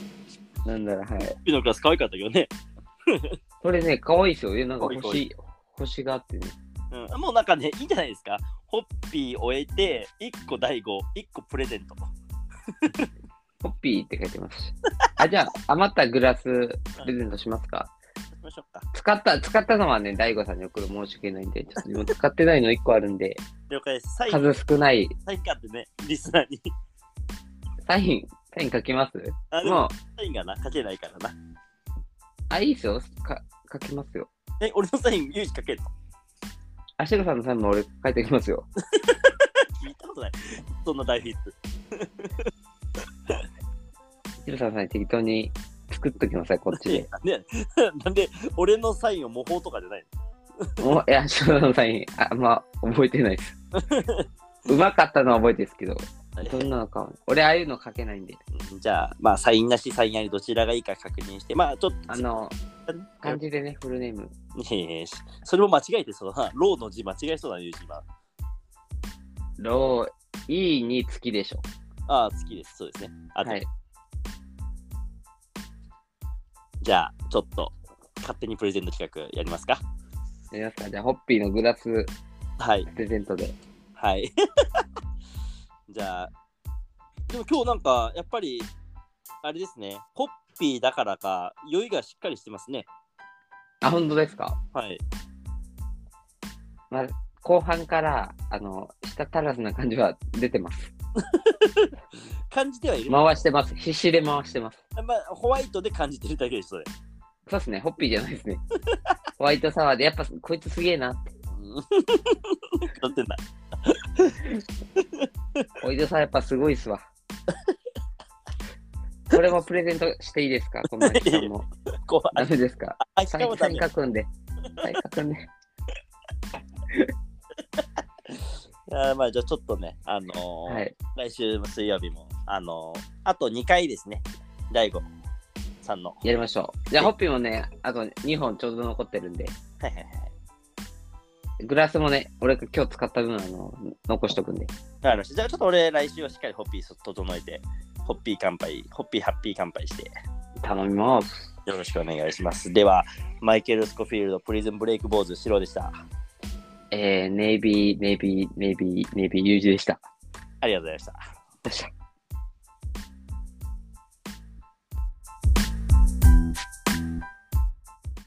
Speaker 2: なんだろう、はい。
Speaker 1: ピーのグラス可愛かったけどね。
Speaker 2: これね、可愛いですよ。えなんか星、星があってね。
Speaker 1: うん、もうなんかね、いいんじゃないですか？ホッピー終えて、1個第5、1個プレゼント。
Speaker 2: ホッピーって書いてますし。あ、じゃあ、余ったグラスプレゼントしますか？
Speaker 1: しましょうか。
Speaker 2: 使った、使ったのはね、大悟さんに送る申し訳ないんで、ちょっと今使ってないの1個あるんで、
Speaker 1: 了解です。
Speaker 2: 数少ない、
Speaker 1: サイン買ってね、リスナーに。
Speaker 2: サイン、サイン書きます？
Speaker 1: あ、でも、
Speaker 2: もう、
Speaker 1: サインがな、書けないからな。
Speaker 2: あ、いいですよ。か書きますよ。
Speaker 1: え、俺のサイン、ユージ書けるの？
Speaker 2: あしろさんのサインも俺書いておきますよ。
Speaker 1: 聞いたことない。そんな大フィッツ。
Speaker 2: しろさんのサイン適当に作っときなさい、こっちで。
Speaker 1: ね、なんで、俺のサインを模倣とかじゃない
Speaker 2: もういや、しろさんのサイン、あんま覚えてないです。うまかったのは覚えてるんですけど、どんなのか、俺ああいうの書けないんで。
Speaker 1: のじゃあ、まあ、サインなし、サインあり、どちらがいいか確認して、まあ、ちょっと、
Speaker 2: あの、漢字でね、フルネーム。
Speaker 1: えーそれも間違えてそうだな。ローの字間違えそうだね、ユージ今。
Speaker 2: ロー、いいに月でしょ。
Speaker 1: ああ、好きです。そうですね。あと、
Speaker 2: はい。
Speaker 1: じゃあ、ちょっと、勝手にプレゼント企画やりますか。
Speaker 2: やりますかじゃあ、ホッピーのグラス
Speaker 1: はい。
Speaker 2: プレゼントで。
Speaker 1: はい。じゃあ、でも今日なんか、やっぱり、あれですね、ホッピーだからか、酔いがしっかりしてますね。
Speaker 2: あ、本当ですか？
Speaker 1: はい。
Speaker 2: まあ、後半から、あの、舌足らずな感じは出てます。
Speaker 1: 感じてはいる？
Speaker 2: 回してます。必死で回してます。
Speaker 1: まあ、ホワイトで感じてるだけです、それ。
Speaker 2: そうですね、ホッピーじゃないですね。ホワイトサワーで、やっぱこいつすげえなって。
Speaker 1: う ん買ってんだ。
Speaker 2: ホワイトサワーやっぱすごいっすわ。これもプレゼントしていいですか？この人も。
Speaker 1: こう、あ
Speaker 2: ダメですか？
Speaker 1: あ、しかもダメ。
Speaker 2: 書くんで。サイン書くんで。
Speaker 1: あーまあ、じゃあちょっとね、あのー
Speaker 2: はい。
Speaker 1: 来週水曜日も、あのーあと2回ですね、大悟さんの。
Speaker 2: やりましょう。じゃあ、ホッピーもね、あと2本ちょうど残ってるんで、
Speaker 1: はいはいはい。
Speaker 2: グラスもね、俺が今日使った分、あの、残しとくんで。
Speaker 1: わかりました。じゃあちょっと俺来週はしっかりホッピー整えて、ホッピー乾杯、ホッピーハッピー乾杯して、
Speaker 2: 頼みます。
Speaker 1: よろしくお願いします。では、マイケル・スコフィールド、プリズンブレイク坊主、白でした。
Speaker 2: えー、ネイビー、ネイビー、ネイビー、ネイビー、ユージでした。
Speaker 1: ありがとうございました。